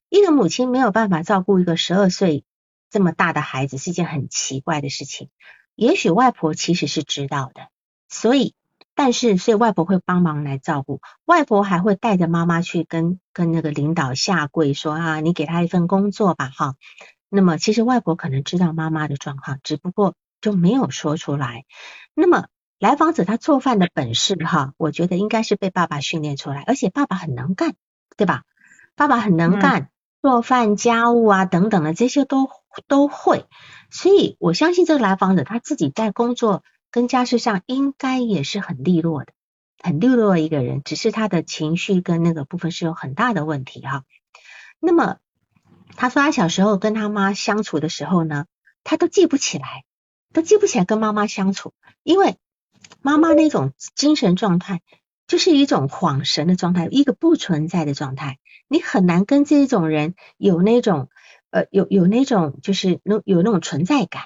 一个母亲没有办法照顾一个十二岁这么大的孩子，是一件很奇怪的事情。也许外婆其实是知道的，所以但是所以外婆会帮忙来照顾，外婆还会带着妈妈去跟跟那个领导下跪说啊，你给他一份工作吧哈。那么其实外婆可能知道妈妈的状况，只不过就没有说出来。那么来访者他做饭的本事哈，我觉得应该是被爸爸训练出来，而且爸爸很能干，对吧？爸爸很能干，做饭、家务啊等等的这些都都会，所以我相信这个来访者他自己在工作跟家事上应该也是很利落的，很利落的一个人，只是他的情绪跟那个部分是有很大的问题哈。那么他说他小时候跟他妈相处的时候呢，他都记不起来，都记不起来跟妈妈相处，因为妈妈那种精神状态。就是一种恍神的状态，一个不存在的状态，你很难跟这种人有那种呃有有那种就是有有那种存在感，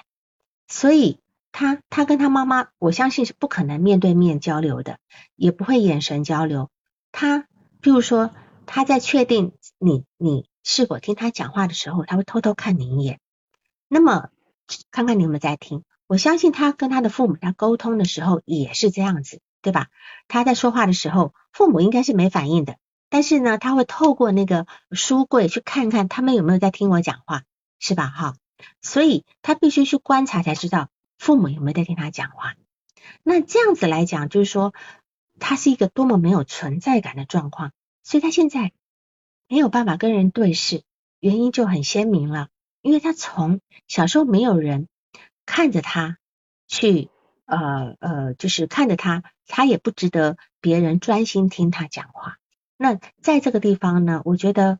所以他他跟他妈妈，我相信是不可能面对面交流的，也不会眼神交流。他比如说他在确定你你是否听他讲话的时候，他会偷偷看你一眼，那么看看你有没有在听。我相信他跟他的父母在沟通的时候也是这样子。对吧？他在说话的时候，父母应该是没反应的，但是呢，他会透过那个书柜去看看他们有没有在听我讲话，是吧？哈，所以他必须去观察才知道父母有没有在听他讲话。那这样子来讲，就是说他是一个多么没有存在感的状况，所以他现在没有办法跟人对视，原因就很鲜明了，因为他从小时候没有人看着他去。呃呃，就是看着他，他也不值得别人专心听他讲话。那在这个地方呢，我觉得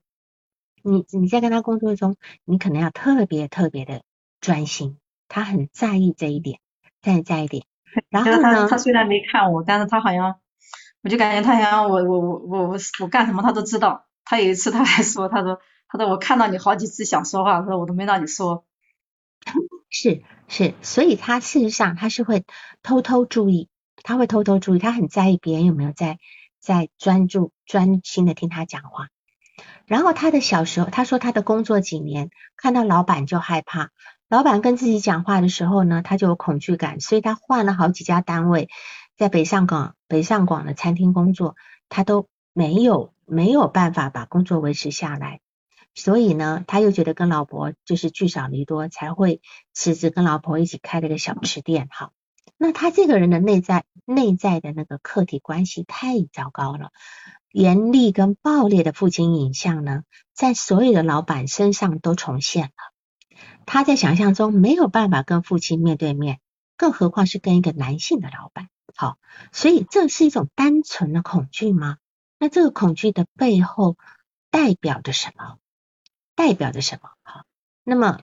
你你在跟他工作中，你可能要特别特别的专心。他很在意这一点，在在一点。然后呢，他虽然没看我，但是他好像，我就感觉他好像我我我我我我干什么他都知道。他有一次他还说，他说他说我看到你好几次想说话，他说我都没让你说。是是，所以他事实上他是会偷偷注意，他会偷偷注意，他很在意别人有没有在在专注专心的听他讲话。然后他的小时候，他说他的工作几年，看到老板就害怕，老板跟自己讲话的时候呢，他就有恐惧感，所以他换了好几家单位，在北上广北上广的餐厅工作，他都没有没有办法把工作维持下来。所以呢，他又觉得跟老婆就是聚少离多，才会辞职跟老婆一起开了个小吃店。哈，那他这个人的内在内在的那个客体关系太糟糕了，严厉跟暴烈的父亲影像呢，在所有的老板身上都重现了。他在想象中没有办法跟父亲面对面，更何况是跟一个男性的老板。好，所以这是一种单纯的恐惧吗？那这个恐惧的背后代表着什么？代表着什么？好，那么，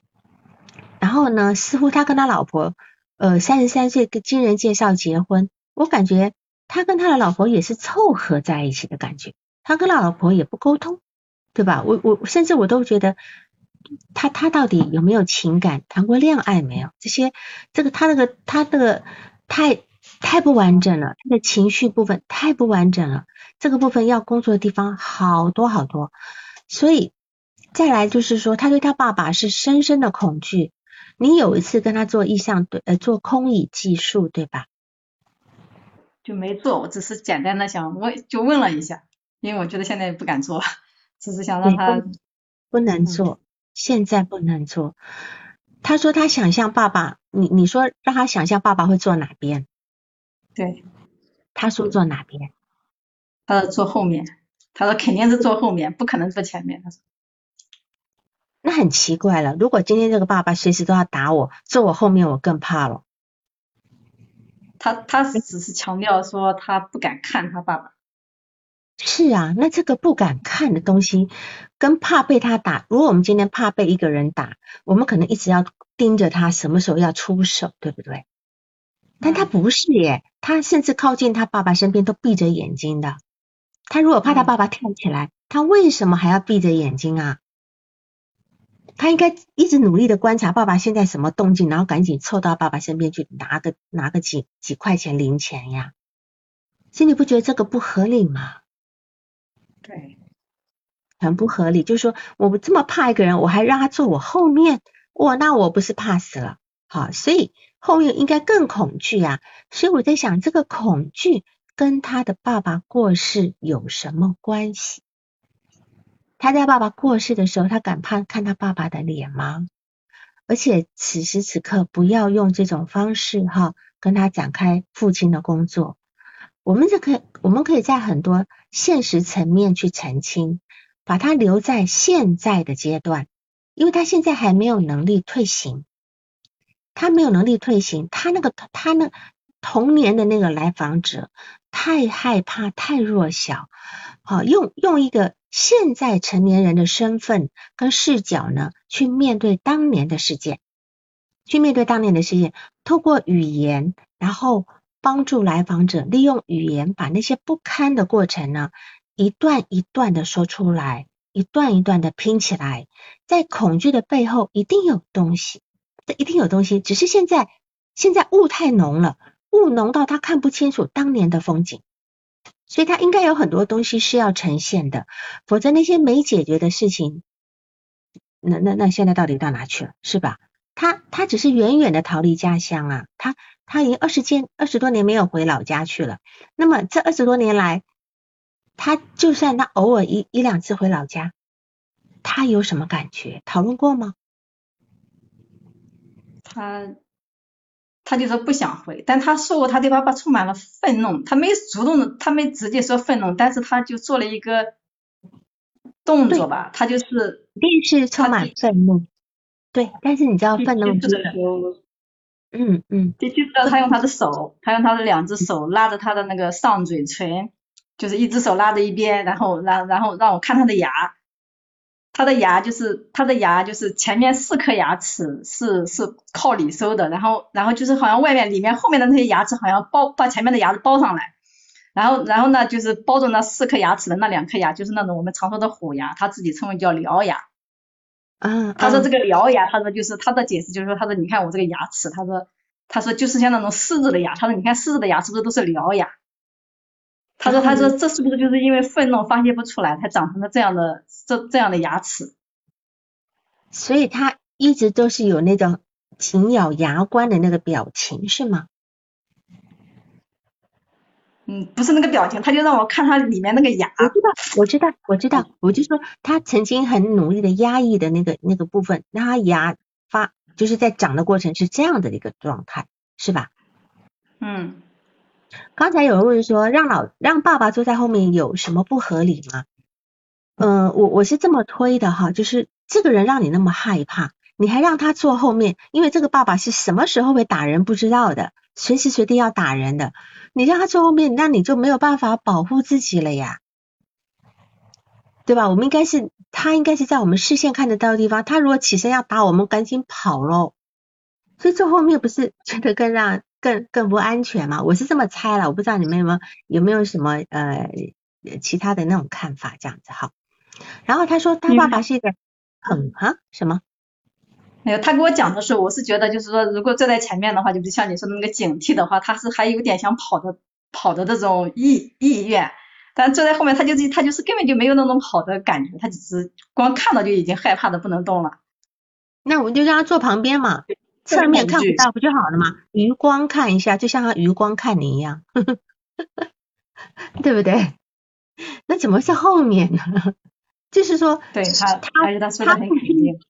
然后呢？似乎他跟他老婆，呃，三十三岁跟经人介绍结婚，我感觉他跟他的老婆也是凑合在一起的感觉。他跟他老婆也不沟通，对吧？我我甚至我都觉得他他到底有没有情感？谈过恋爱没有？这些这个他那个他那个太太不完整了，他的情绪部分太不完整了。这个部分要工作的地方好多好多，所以。再来就是说，他对他爸爸是深深的恐惧。你有一次跟他做意向对，呃，做空椅技术，对吧？就没做，我只是简单的想问，就问了一下，因为我觉得现在不敢做，只是想让他不能做，现在不能做。他说他想象爸爸，你你说让他想象爸爸会坐哪边？对，他说坐哪边？他说坐后面，他说肯定是坐后面，不可能坐前面。他说。那很奇怪了，如果今天这个爸爸随时都要打我，坐我后面，我更怕了。他他只是强调说他不敢看他爸爸。是啊，那这个不敢看的东西，跟怕被他打。如果我们今天怕被一个人打，我们可能一直要盯着他，什么时候要出手，对不对？但他不是耶，他甚至靠近他爸爸身边都闭着眼睛的。他如果怕他爸爸跳起来，他为什么还要闭着眼睛啊？他应该一直努力的观察爸爸现在什么动静，然后赶紧凑到爸爸身边去拿个拿个几几块钱零钱呀。所以你不觉得这个不合理吗？对，很不合理。就是说，我这么怕一个人，我还让他坐我后面，哇，那我不是怕死了？好，所以后面应该更恐惧啊。所以我在想，这个恐惧跟他的爸爸过世有什么关系？他在爸爸过世的时候，他敢怕看他爸爸的脸吗？而且此时此刻，不要用这种方式哈，跟他展开父亲的工作。我们就可以，我们可以在很多现实层面去澄清，把他留在现在的阶段，因为他现在还没有能力退行。他没有能力退行，他那个他那童年的那个来访者太害怕、太弱小，好用用一个现在成年人的身份跟视角呢，去面对当年的事件，去面对当年的事件，透过语言，然后帮助来访者利用语言把那些不堪的过程呢，一段一段的说出来，一段一段的拼起来，在恐惧的背后一定有东西。这一定有东西，只是现在现在雾太浓了，雾浓到他看不清楚当年的风景，所以他应该有很多东西是要呈现的，否则那些没解决的事情，那那那现在到底到哪去了，是吧？他他只是远远的逃离家乡啊，他他已经二十间二十多年没有回老家去了，那么这二十多年来，他就算他偶尔一一两次回老家，他有什么感觉？讨论过吗？他他就说不想回，但他说过他对爸爸充满了愤怒，他没主动的，他没直接说愤怒，但是他就做了一个动作吧，他就是一定是充满愤怒，对，但是你知道愤怒就是，嗯嗯，就记得他用他的手，他用他的两只手拉着他的那个上嘴唇，就是一只手拉着一边，然后然然后让我看他的牙。他的牙就是他的牙就是前面四颗牙齿是是靠里收的，然后然后就是好像外面里面后面的那些牙齿好像包把前面的牙齿包上来，然后然后呢就是包着那四颗牙齿的那两颗牙就是那种我们常说的虎牙，他自己称为叫獠牙。嗯，他说这个獠牙，他说就是他的解释就是说他说你看我这个牙齿，他说他说就是像那种狮子的牙，他说你看狮子的牙是不是都是獠牙？他说：“他说这是不是就是因为愤怒发泄不出来，才长成了这样的这这样的牙齿？所以他一直都是有那种紧咬牙关的那个表情，是吗？嗯，不是那个表情，他就让我看他里面那个牙。我知道，我知道，我知道，我就说他曾经很努力的压抑的那个那个部分，那他牙发就是在长的过程是这样的一个状态，是吧？嗯。”刚才有人问说，让老让爸爸坐在后面有什么不合理吗？嗯，我我是这么推的哈，就是这个人让你那么害怕，你还让他坐后面，因为这个爸爸是什么时候会打人不知道的，随时随地要打人的，你让他坐后面，那你就没有办法保护自己了呀，对吧？我们应该是他应该是在我们视线看得到的地方，他如果起身要打我们，赶紧跑喽。所以坐后面不是觉得更让。更更不安全嘛？我是这么猜了，我不知道你们有没有有没有什么呃其他的那种看法这样子哈。然后他说他爸爸是一个很哈什么？没有，他给我讲的时候，我是觉得就是说，如果坐在前面的话，就是像你说的那个警惕的话，他是还有点想跑的跑的这种意意愿。但坐在后面，他就是他就是根本就没有那种跑的感觉，他只是光看到就已经害怕的不能动了。那我们就让他坐旁边嘛。侧面看不到不就好了吗？余光看一下，就像他余光看你一样，对不对？那怎么是后面呢？就是说，对他，他是他说的很肯定，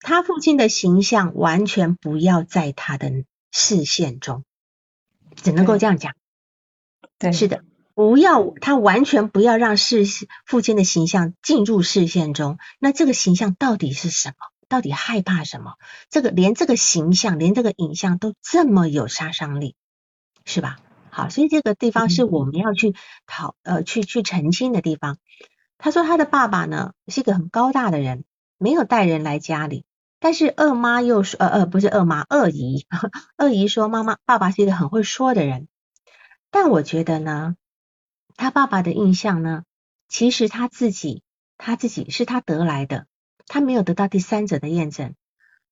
他父亲的形象完全不要在他的视线中，只能够这样讲。对，是的，不要他完全不要让视父亲的形象进入视线中。那这个形象到底是什么？到底害怕什么？这个连这个形象，连这个影像都这么有杀伤力，是吧？好，所以这个地方是我们要去讨呃去去澄清的地方。他说他的爸爸呢是一个很高大的人，没有带人来家里，但是二妈又说呃呃不是二妈二姨，二姨说妈妈爸爸是一个很会说的人，但我觉得呢，他爸爸的印象呢，其实他自己他自己是他得来的。他没有得到第三者的验证，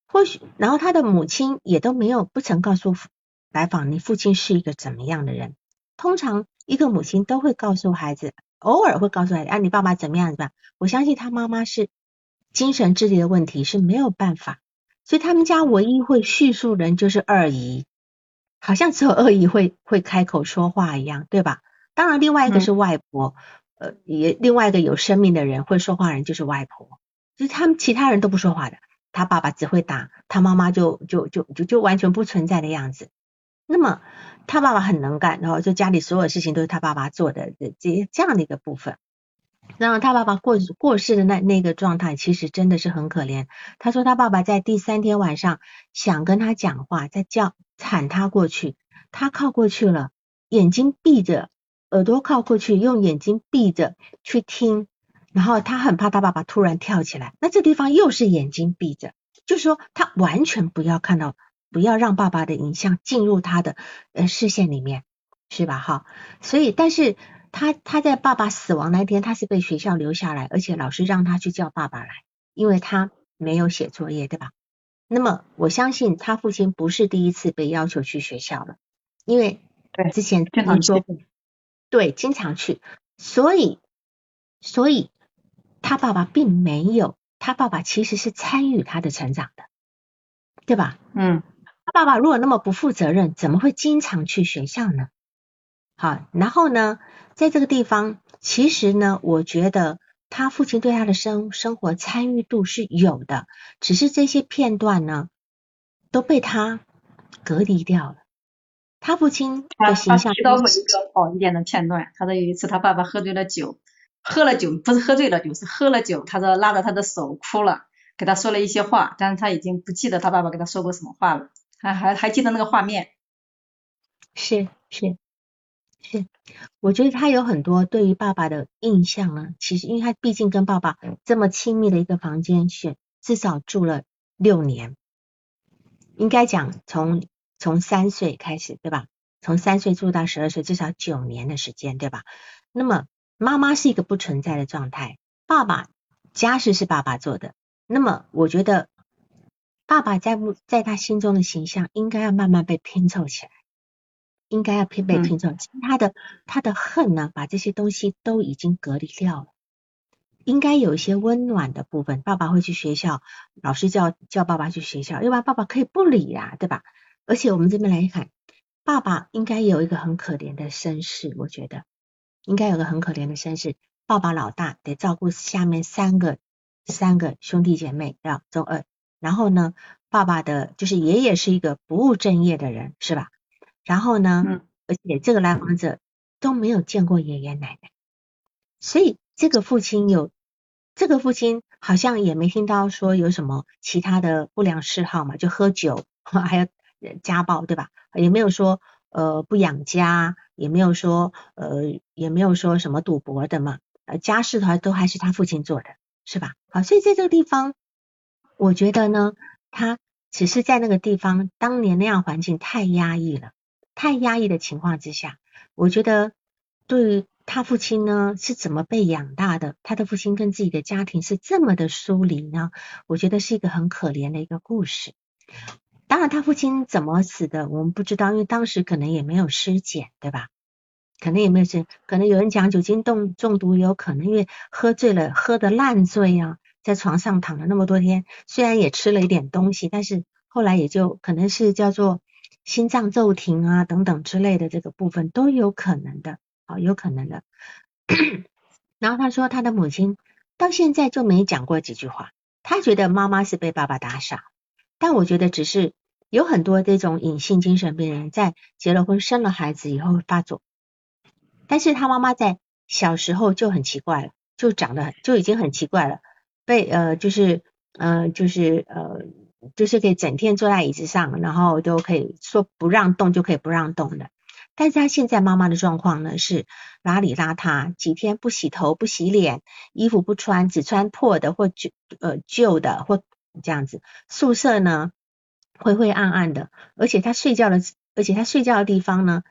或许，然后他的母亲也都没有不曾告诉来访你父亲是一个怎么样的人。通常一个母亲都会告诉孩子，偶尔会告诉孩子，啊，你爸爸怎么样怎么样。我相信他妈妈是精神智力的问题是没有办法所以他们家唯一会叙述人就是二姨，好像只有二姨会会开口说话一样，对吧？当然，另外一个是外婆，呃，也另外一个有生命的人会说话人就是外婆，就他们其他人都不说话的，他爸爸只会打，他妈妈就就就就就完全不存在的样子。那么他爸爸很能干，然后就家里所有事情都是他爸爸做的，这这样的一个部分。然后他爸爸过过世的那那个状态，其实真的是很可怜。他说他爸爸在第三天晚上想跟他讲话，在叫喊他过去，他靠过去了，眼睛闭着，耳朵靠过去，用眼睛闭着去听。然后他很怕他爸爸突然跳起来，那这地方又是眼睛闭着，就是说他完全不要看到，不要让爸爸的影像进入他的呃视线里面，是吧？哈，所以但是。他他在爸爸死亡那天，他是被学校留下来，而且老师让他去叫爸爸来，因为他没有写作业，对吧？那么我相信他父亲不是第一次被要求去学校了，因为对之前经常去，对，经常去，所以所以他爸爸并没有，他爸爸其实是参与他的成长的，对吧？嗯，他爸爸如果那么不负责任，怎么会经常去学校呢？好，然后呢？在这个地方，其实呢，我觉得他父亲对他的生生活参与度是有的，只是这些片段呢都被他隔离掉了。他父亲的形象。提到过一个好一点的片段，他说有一次他爸爸喝醉了酒，喝了酒不是喝醉了酒是喝了酒，他说拉着他的手哭了，给他说了一些话，但是他已经不记得他爸爸给他说过什么话了，还还还记得那个画面。是是。是，我觉得他有很多对于爸爸的印象呢。其实，因为他毕竟跟爸爸这么亲密的一个房间，选至少住了六年，应该讲从从三岁开始，对吧？从三岁住到十二岁，至少九年的时间，对吧？那么妈妈是一个不存在的状态，爸爸家事是爸爸做的。那么我觉得爸爸在不在他心中的形象，应该要慢慢被拼凑起来。应该要拼被拼凑，他的他的恨呢，把这些东西都已经隔离掉了。应该有一些温暖的部分，爸爸会去学校，老师叫叫爸爸去学校，要不然爸爸可以不理呀，对吧？而且我们这边来看，爸爸应该有一个很可怜的身世，我觉得应该有个很可怜的身世。爸爸老大得照顾下面三个三个兄弟姐妹，要中二。然后呢，爸爸的就是爷爷是一个不务正业的人，是吧？然后呢？嗯。而且这个来访者都没有见过爷爷奶奶，所以这个父亲有，这个父亲好像也没听到说有什么其他的不良嗜好嘛，就喝酒，还有家暴，对吧？也没有说呃不养家，也没有说呃也没有说什么赌博的嘛，呃家事的话都还是他父亲做的，是吧？好，所以在这个地方，我觉得呢，他只是在那个地方当年那样环境太压抑了。太压抑的情况之下，我觉得对于他父亲呢是怎么被养大的，他的父亲跟自己的家庭是这么的疏离呢？我觉得是一个很可怜的一个故事。当然，他父亲怎么死的，我们不知道，因为当时可能也没有尸检，对吧？可能也没有是，可能有人讲酒精中中毒有可能，因为喝醉了，喝的烂醉啊，在床上躺了那么多天，虽然也吃了一点东西，但是后来也就可能是叫做。心脏骤停啊，等等之类的这个部分都有可能的，好，有可能的。然后他说，他的母亲到现在就没讲过几句话，他觉得妈妈是被爸爸打傻。但我觉得只是有很多这种隐性精神病人在结了婚、生了孩子以后发作，但是他妈妈在小时候就很奇怪了，就长得就已经很奇怪了，被呃就是呃就是呃。就是可以整天坐在椅子上，然后都可以说不让动就可以不让动的。但是他现在妈妈的状况呢是邋里邋遢，几天不洗头不洗脸，衣服不穿，只穿破的或旧呃旧的或这样子。宿舍呢灰灰暗暗的，而且他睡觉的而且他睡觉的地方呢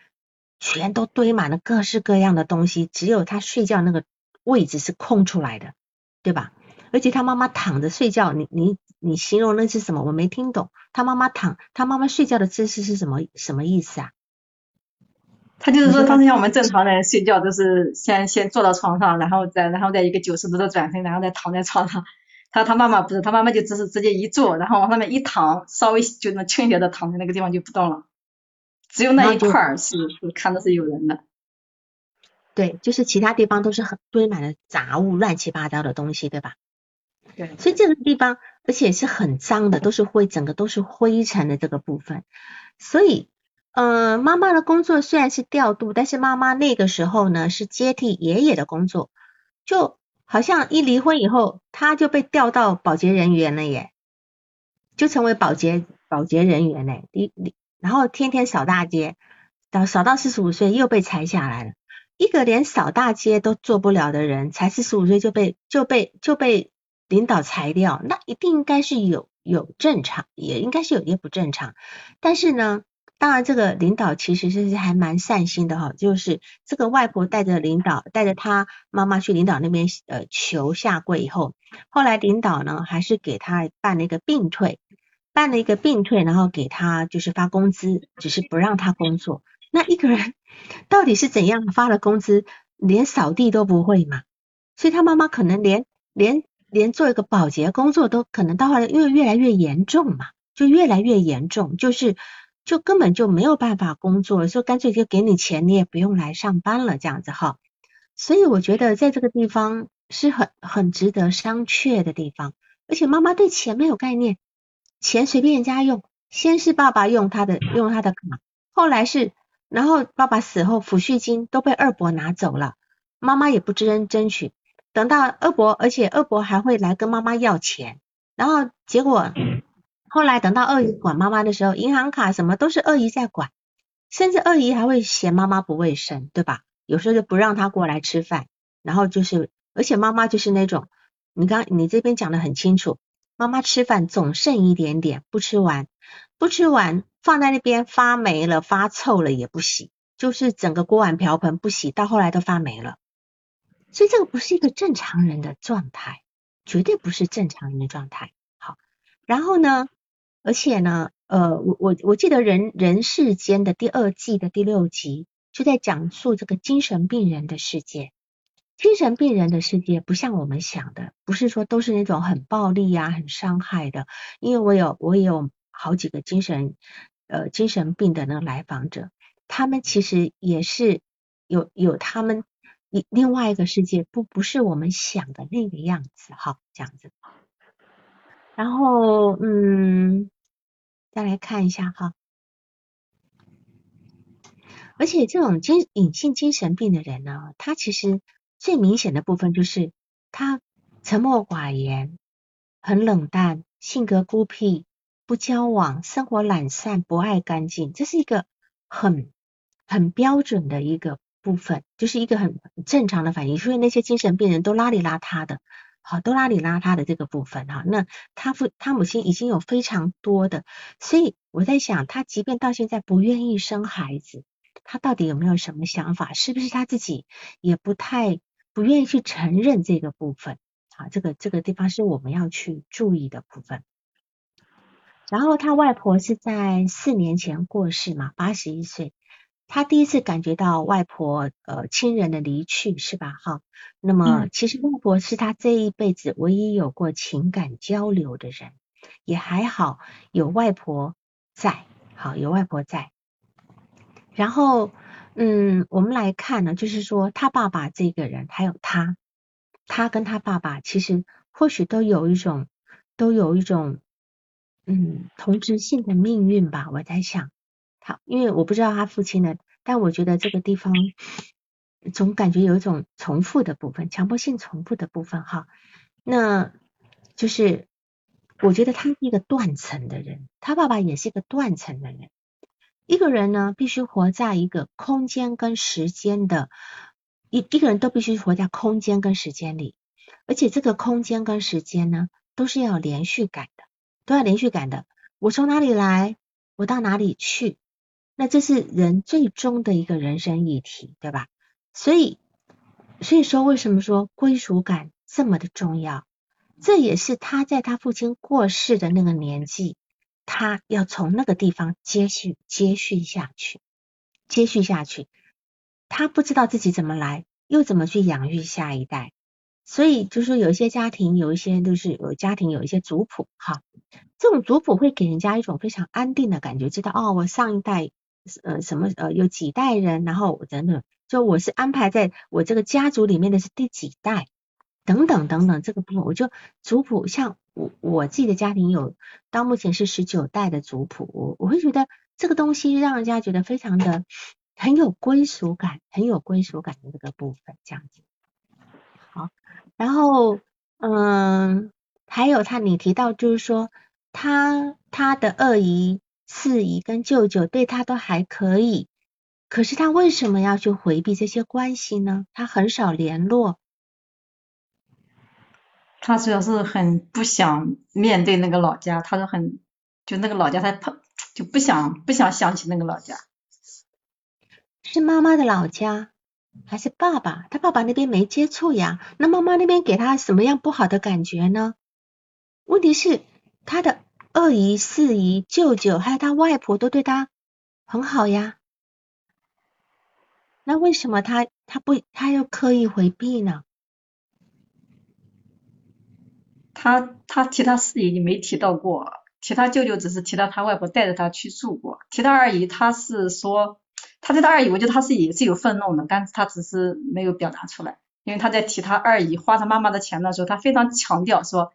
全都堆满了各式各样的东西，只有他睡觉那个位置是空出来的，对吧？而且他妈妈躺着睡觉，你你你形容那是什么？我没听懂。他妈妈躺，他妈妈睡觉的姿势是什么什么意思啊？他就是说，他是像我们正常人睡觉，都是先先坐到床上，然后再然后再一个九十度的转身，然后再躺在床上。他他妈妈不是，他妈妈就只是直接一坐，然后往上面一躺，稍微就能轻一点的躺在那个地方就不动了，只有那一块儿是是看的是有人的。对，就是其他地方都是很堆满了杂物、乱七八糟的东西，对吧？对。所以这个地方，而且是很脏的，都是灰，整个都是灰尘的这个部分。所以，呃，妈妈的工作虽然是调度，但是妈妈那个时候呢是接替爷爷的工作，就好像一离婚以后，他就被调到保洁人员了耶，就成为保洁保洁人员嘞。一，然后天天扫大街，到扫到四十五岁又被裁下来了。一个连扫大街都做不了的人，才四十五岁就被就被就被领导裁掉，那一定应该是有有正常，也应该是有些不正常。但是呢，当然这个领导其实是还蛮善心的哈，就是这个外婆带着领导带着他妈妈去领导那边呃求下跪以后，后来领导呢还是给他办了一个病退，办了一个病退，然后给他就是发工资，只是不让他工作。那一个人到底是怎样发了工资，连扫地都不会嘛？所以他妈妈可能连连连做一个保洁工作都可能到后来越越来越严重嘛，就越来越严重，就是就根本就没有办法工作，说干脆就给你钱，你也不用来上班了这样子哈。所以我觉得在这个地方是很很值得商榷的地方，而且妈妈对钱没有概念，钱随便人家用，先是爸爸用他的用他的卡，后来是。然后爸爸死后，抚恤金都被二伯拿走了，妈妈也不知恩争取。等到二伯，而且二伯还会来跟妈妈要钱。然后结果后来等到二姨管妈妈的时候，银行卡什么都是二姨在管，甚至二姨还会嫌妈妈不卫生，对吧？有时候就不让她过来吃饭。然后就是，而且妈妈就是那种，你刚你这边讲的很清楚，妈妈吃饭总剩一点点，不吃完，不吃完。放在那边发霉了、发臭了也不洗，就是整个锅碗瓢盆不洗，到后来都发霉了。所以这个不是一个正常人的状态，绝对不是正常人的状态。好，然后呢，而且呢，呃，我我我记得人人世间的第二季的第六集就在讲述这个精神病人的世界。精神病人的世界不像我们想的，不是说都是那种很暴力呀、很伤害的。因为我有我有好几个精神。呃，精神病的那个来访者，他们其实也是有有他们另另外一个世界，不不是我们想的那个样子，哈，这样子。然后，嗯，再来看一下哈，而且这种精隐性精神病的人呢，他其实最明显的部分就是他沉默寡言，很冷淡，性格孤僻。不交往，生活懒散，不爱干净，这是一个很很标准的一个部分，就是一个很正常的反应。所以那些精神病人都邋里邋遢的，好，都邋里邋遢的这个部分哈。那他父他母亲已经有非常多的，所以我在想，他即便到现在不愿意生孩子，他到底有没有什么想法？是不是他自己也不太不愿意去承认这个部分？好，这个这个地方是我们要去注意的部分。然后他外婆是在四年前过世嘛，八十一岁。他第一次感觉到外婆呃亲人的离去是吧？哈，那么其实外婆是他这一辈子唯一有过情感交流的人，也还好有外婆在，好有外婆在。然后嗯，我们来看呢，就是说他爸爸这个人，还有他，他跟他爸爸其实或许都有一种，都有一种。嗯，同质性的命运吧，我在想，好，因为我不知道他父亲的，但我觉得这个地方总感觉有一种重复的部分，强迫性重复的部分哈。那就是我觉得他是一个断层的人，他爸爸也是一个断层的人。一个人呢，必须活在一个空间跟时间的，一一个人都必须活在空间跟时间里，而且这个空间跟时间呢，都是要连续感的。都要连续感的，我从哪里来，我到哪里去，那这是人最终的一个人生议题，对吧？所以，所以说为什么说归属感这么的重要？这也是他在他父亲过世的那个年纪，他要从那个地方接续接续下去，接续下去，他不知道自己怎么来，又怎么去养育下一代，所以就是有一些家庭，有一些都是有家庭有一些族谱哈，这种族谱会给人家一种非常安定的感觉，知道哦，我上一代呃什么呃有几代人，然后等等，就我是安排在我这个家族里面的是第几代，等等等等这个部分，我就族谱像我我自己的家庭有到目前是十九代的族谱，我会觉得这个东西让人家觉得非常的很有归属感，很有归属感的这个部分这样子。好，然后嗯，还有他你提到就是说他他的二姨、四姨跟舅舅对他都还可以，可是他为什么要去回避这些关系呢？他很少联络。他主要是很不想面对那个老家，他说很就那个老家他他就不想不想想起那个老家。是妈妈的老家。还是爸爸，他爸爸那边没接触呀，那妈妈那边给他什么样不好的感觉呢？问题是他的二姨、四姨、舅舅还有他外婆都对他很好呀，那为什么他他不他又刻意回避呢？他他提他四姨你没提到过，提他舅舅只是提到他外婆带着他去住过，提他二姨他是说。他对他二姨，我觉得他是也是有愤怒的，但是他只是没有表达出来，因为他在提他二姨花他妈妈的钱的时候，他非常强调说，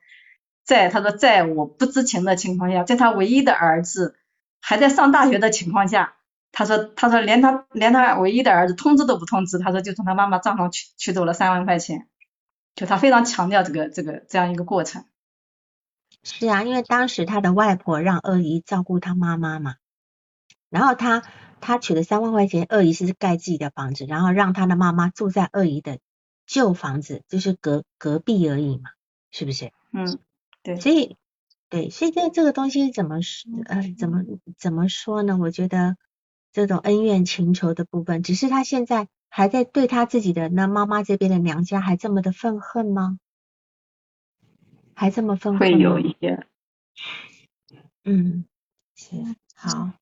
在他说在我不知情的情况下，在他唯一的儿子还在上大学的情况下，他说他说连他连他唯一的儿子通知都不通知，他说就从他妈妈账上取取走了三万块钱，就他非常强调这个这个这样一个过程。是啊，因为当时他的外婆让二姨照顾他妈妈嘛，然后他。他取了三万块钱，二姨是盖自己的房子，然后让他的妈妈住在二姨的旧房子，就是隔隔壁而已嘛，是不是？嗯，对。所以，对，所以这这个东西怎么说？呃，怎么怎么说呢？我觉得这种恩怨情仇的部分，只是他现在还在对他自己的那妈妈这边的娘家还这么的愤恨吗？还这么愤恨？会有一些。嗯，行好。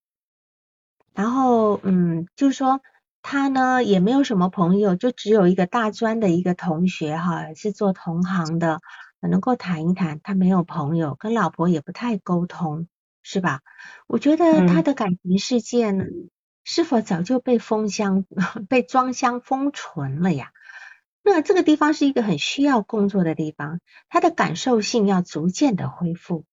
然后，嗯，就是说他呢也没有什么朋友，就只有一个大专的一个同学哈，是做同行的，能够谈一谈。他没有朋友，跟老婆也不太沟通，是吧？我觉得他的感情世界呢，是否早就被封箱、被装箱封存了呀？那这个地方是一个很需要工作的地方，他的感受性要逐渐的恢复，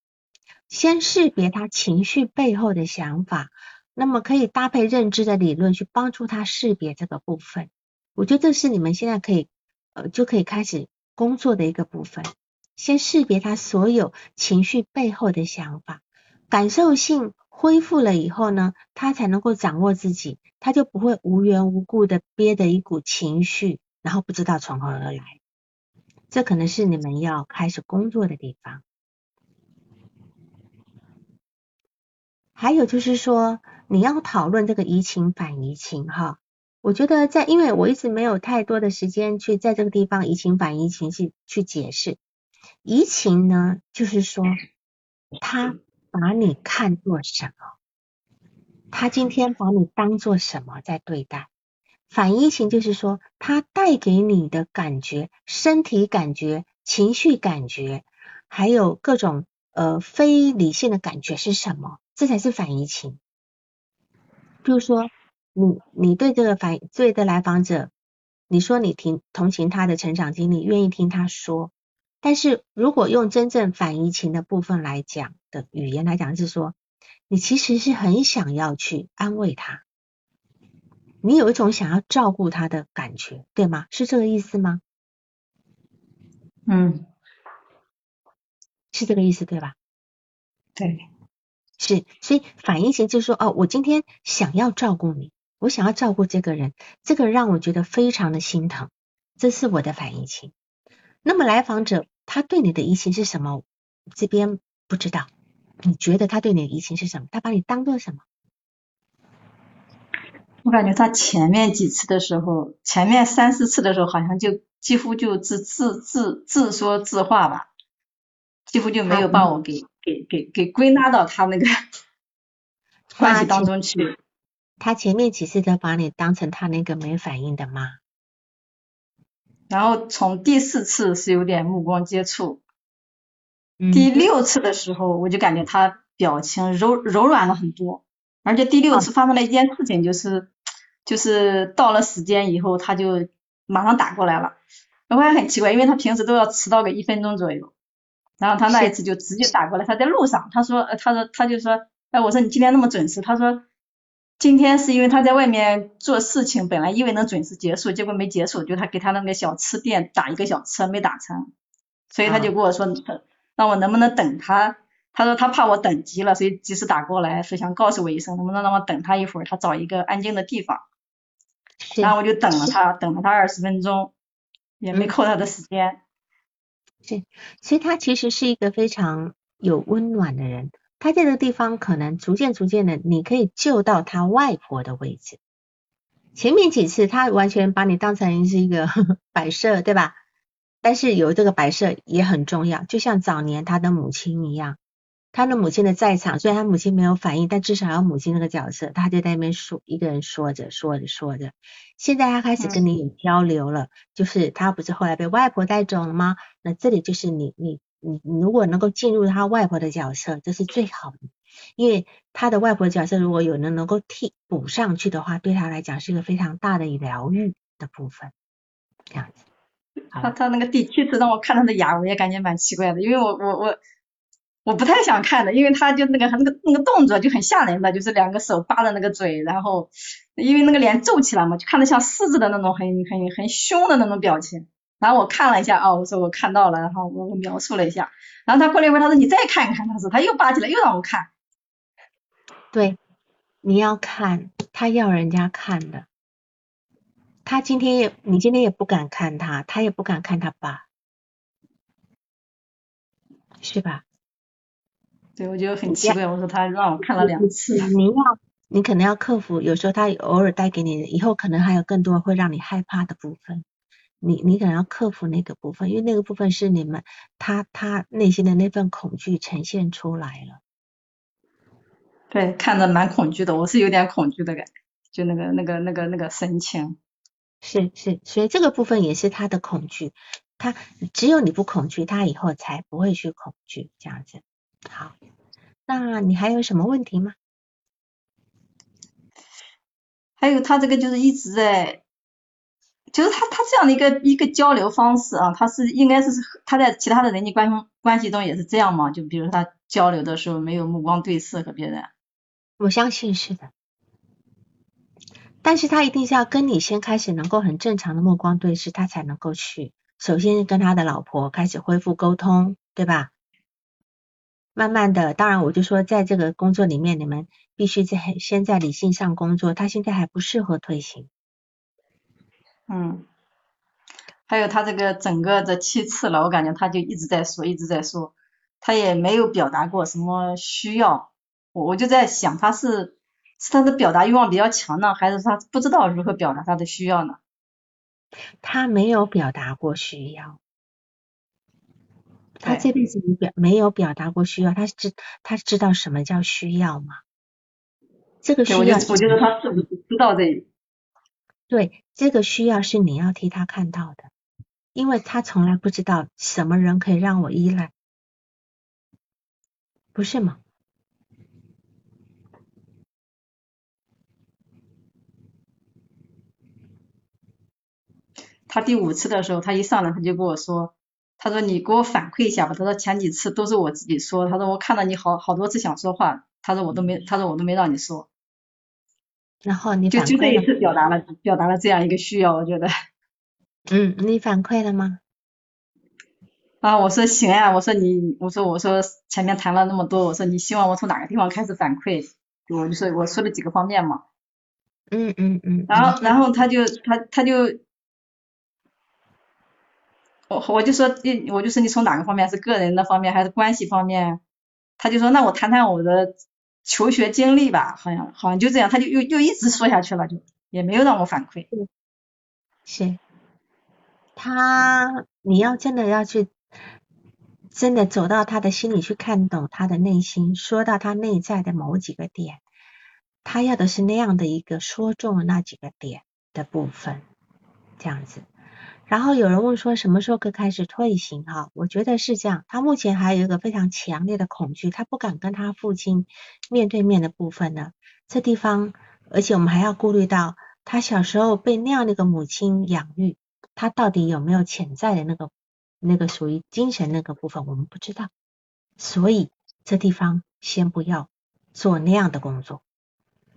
先识别他情绪背后的想法。那么可以搭配认知的理论去帮助他识别这个部分，我觉得这是你们现在可以呃就可以开始工作的一个部分，先识别他所有情绪背后的想法，感受性恢复了以后呢，他才能够掌握自己，他就不会无缘无故的憋的一股情绪，然后不知道从何而来，这可能是你们要开始工作的地方。还有就是说。你要讨论这个移情反移情哈，我觉得在因为我一直没有太多的时间去在这个地方移情反移情去去解释，移情呢就是说他把你看作什么，他今天把你当做什么在对待，反移情就是说他带给你的感觉、身体感觉、情绪感觉，还有各种呃非理性的感觉是什么，这才是反移情。就是说，你你对这个反对的来访者，你说你听同情他的成长经历，愿意听他说，但是如果用真正反移情的部分来讲的语言来讲，是说你其实是很想要去安慰他，你有一种想要照顾他的感觉，对吗？是这个意思吗？嗯，是这个意思对吧？对。是，所以反应型就是说，哦，我今天想要照顾你，我想要照顾这个人，这个让我觉得非常的心疼，这是我的反应型。那么来访者他对你的移情是什么？这边不知道，你觉得他对你的移情是什么？他把你当做什么？我感觉他前面几次的时候，前面三四次的时候，好像就几乎就自自自自说自话吧，几乎就没有把我给。给给给归纳到他那个关系当中去。他前面几次都把你当成他那个没反应的吗？然后从第四次是有点目光接触，第六次的时候我就感觉他表情柔柔软了很多，而且第六次发生了一件事情，就是就是到了时间以后他就马上打过来了，我也很奇怪，因为他平时都要迟到个一分钟左右，然后他那一次就直接打过来，他在路上，他说他说他就说，哎我说你今天那么准时，他说。今天是因为他在外面做事情，本来以为能准时结束，结果没结束，就他给他那个小吃店打一个小车没打成，所以他就跟我说，让我能不能等他？他说他怕我等急了，所以及时打过来，说想告诉我一声，能不能让我等他一会儿，他找一个安静的地方。然后我就等了他，等了他二十分钟，也没扣他的时间。是，所以他其实是一个非常有温暖的人。他在这个地方可能逐渐逐渐的，你可以救到他外婆的位置。前面几次他完全把你当成是一个 摆设，对吧？但是有这个摆设也很重要，就像早年他的母亲一样，他的母亲的在场，虽然他母亲没有反应，但至少有母亲那个角色，他就在那边说一个人说着说着说着。现在他开始跟你有交流了，就是他不是后来被外婆带走了吗？那这里就是你你。你如果能够进入他外婆的角色，这是最好的，因为他的外婆角色如果有人能够替补上去的话，对他来讲是一个非常大的疗愈的部分。这样子，他他那个第七次让我看他的牙，我也感觉蛮奇怪的，因为我我我我不太想看的，因为他就那个那个那个动作就很吓人的，就是两个手扒着那个嘴，然后因为那个脸皱起来嘛，就看着像狮子的那种很很很凶的那种表情。然后我看了一下啊，我说我看到了，然后我我描述了一下，然后他过了一会儿，他说你再看看，他说他又扒起来又让我看，对，你要看，他要人家看的，他今天也你今天也不敢看他，他也不敢看他爸，是吧？对，我觉得很奇怪，我说他让我看了两次，你要你可能要克服，有时候他偶尔带给你，以后可能还有更多会让你害怕的部分。你你可能要克服那个部分，因为那个部分是你们他他内心的那份恐惧呈现出来了。对，看着蛮恐惧的，我是有点恐惧的感觉，就那个那个那个那个神情。是是，所以这个部分也是他的恐惧，他只有你不恐惧，他以后才不会去恐惧这样子。好，那你还有什么问题吗？还有他这个就是一直在。就是他他这样的一个一个交流方式啊，他是应该是他在其他的人际关关系中也是这样吗？就比如他交流的时候没有目光对视和别人。我相信是的，但是他一定是要跟你先开始能够很正常的目光对视，他才能够去首先跟他的老婆开始恢复沟通，对吧？慢慢的，当然我就说在这个工作里面，你们必须在先在理性上工作，他现在还不适合推行。嗯，还有他这个整个这七次了，我感觉他就一直在说，一直在说，他也没有表达过什么需要。我我就在想，他是是他的表达欲望比较强呢，还是他不知道如何表达他的需要呢？他没有表达过需要，他这辈子没表没有表达过需要，他知他知道什么叫需要吗？这个需要，我觉得他是不是知道这？对，这个需要是你要替他看到的，因为他从来不知道什么人可以让我依赖，不是吗？他第五次的时候，他一上来他就跟我说，他说你给我反馈一下吧，他说前几次都是我自己说，他说我看到你好好多次想说话，他说我都没，他说我都没让你说。然后你就就这一次表达了表达了这样一个需要，我觉得。嗯，你反馈了吗？啊，我说行啊，我说你，我说我说前面谈了那么多，我说你希望我从哪个地方开始反馈？我就说我说了几个方面嘛。嗯嗯嗯。然后然后他就他他就，我我就说你我就说你从哪个方面是个人的方面还是关系方面？他就说那我谈谈我的。求学经历吧，好像好像就这样，他就又又一直说下去了，就也没有让我反馈。是，他你要真的要去，真的走到他的心里去看懂他的内心，说到他内在的某几个点，他要的是那样的一个说中了那几个点的部分，这样子。然后有人问说什么时候可以开始退行？哈，我觉得是这样。他目前还有一个非常强烈的恐惧，他不敢跟他父亲面对面的部分呢。这地方，而且我们还要顾虑到他小时候被那样的一个母亲养育，他到底有没有潜在的那个那个属于精神那个部分，我们不知道。所以这地方先不要做那样的工作，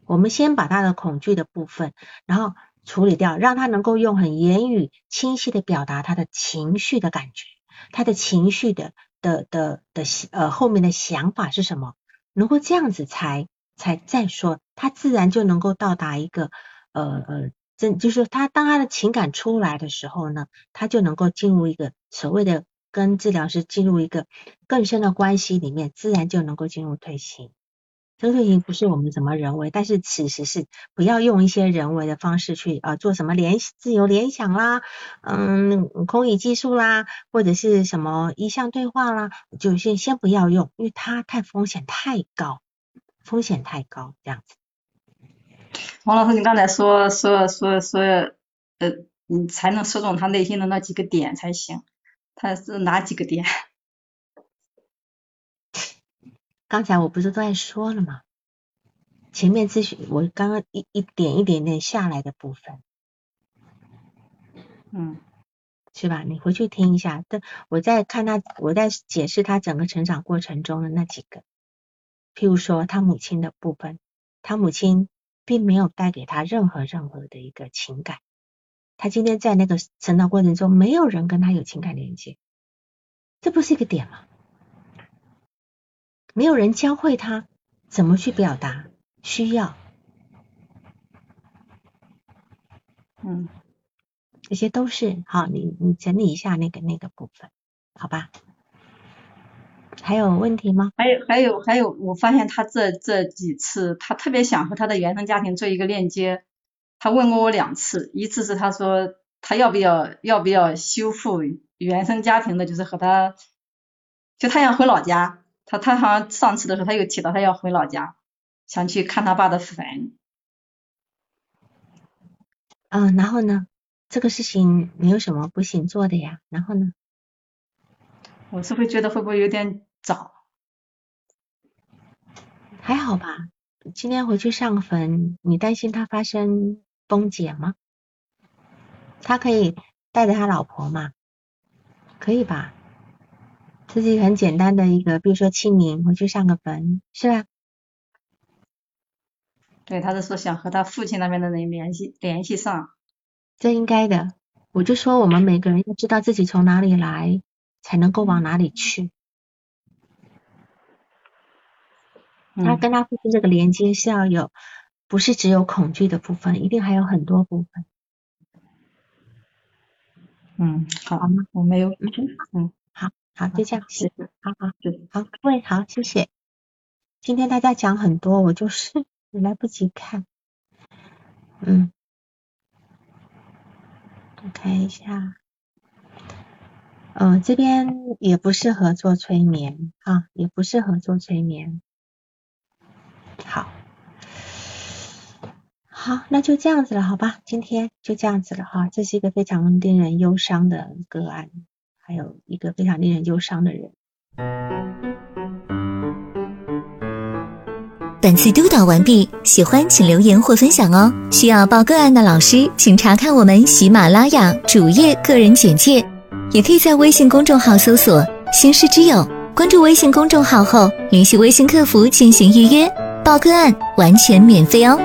我们先把他的恐惧的部分，然后。处理掉，让他能够用很言语清晰的表达他的情绪的感觉，他的情绪的的的的呃后面的想法是什么？能够这样子才才再说，他自然就能够到达一个呃呃真就是他当他的情感出来的时候呢，他就能够进入一个所谓的跟治疗师进入一个更深的关系里面，自然就能够进入退行。这个已经不是我们怎么人为，但是此时是不要用一些人为的方式去啊做什么联自由联想啦，嗯，空语技术啦，或者是什么意向对话啦，就先先不要用，因为它太风险太高，风险太高这样子。王老师，你刚才说说说说，呃，你才能说中他内心的那几个点才行，他是哪几个点？刚才我不是都在说了吗？前面咨询我刚刚一一点一点点下来的部分，嗯，是吧？你回去听一下，但我在看他，我在解释他整个成长过程中的那几个，譬如说他母亲的部分，他母亲并没有带给他任何任何的一个情感，他今天在那个成长过程中，没有人跟他有情感连接，这不是一个点吗？没有人教会他怎么去表达需要，嗯，这些都是好，你你整理一下那个那个部分，好吧？还有问题吗？还有还有还有，我发现他这这几次，他特别想和他的原生家庭做一个链接。他问过我两次，一次是他说他要不要要不要修复原生家庭的，就是和他，就他想回老家。他他好像上次的时候他又提到他要回老家，想去看他爸的坟。嗯，然后呢？这个事情你有什么不行做的呀。然后呢？我是会觉得会不会有点早？还好吧。今天回去上坟，你担心他发生崩解吗？他可以带着他老婆嘛？可以吧？这是一个很简单的一个，比如说清明回去上个坟，是吧？对，他是说想和他父亲那边的人联系联系上，这应该的。我就说我们每个人要知道自己从哪里来，才能够往哪里去。他跟他父亲这个连接是要有，不是只有恐惧的部分，一定还有很多部分。嗯，好吗？我没有，嗯。好，就这样，谢谢，好好，好，各位好，谢谢。今天大家讲很多，我就是 来不及看，嗯，我看一下，嗯，这边也不适合做催眠啊，也不适合做催眠。好，好，那就这样子了，好吧，今天就这样子了哈，这是一个非常令人忧伤的个案。还有一个非常令人忧伤的人。本次督导完毕，喜欢请留言或分享哦。需要报个案的老师，请查看我们喜马拉雅主页个人简介，也可以在微信公众号搜索“新师之友”，关注微信公众号后联系微信客服进行预约，报个案完全免费哦。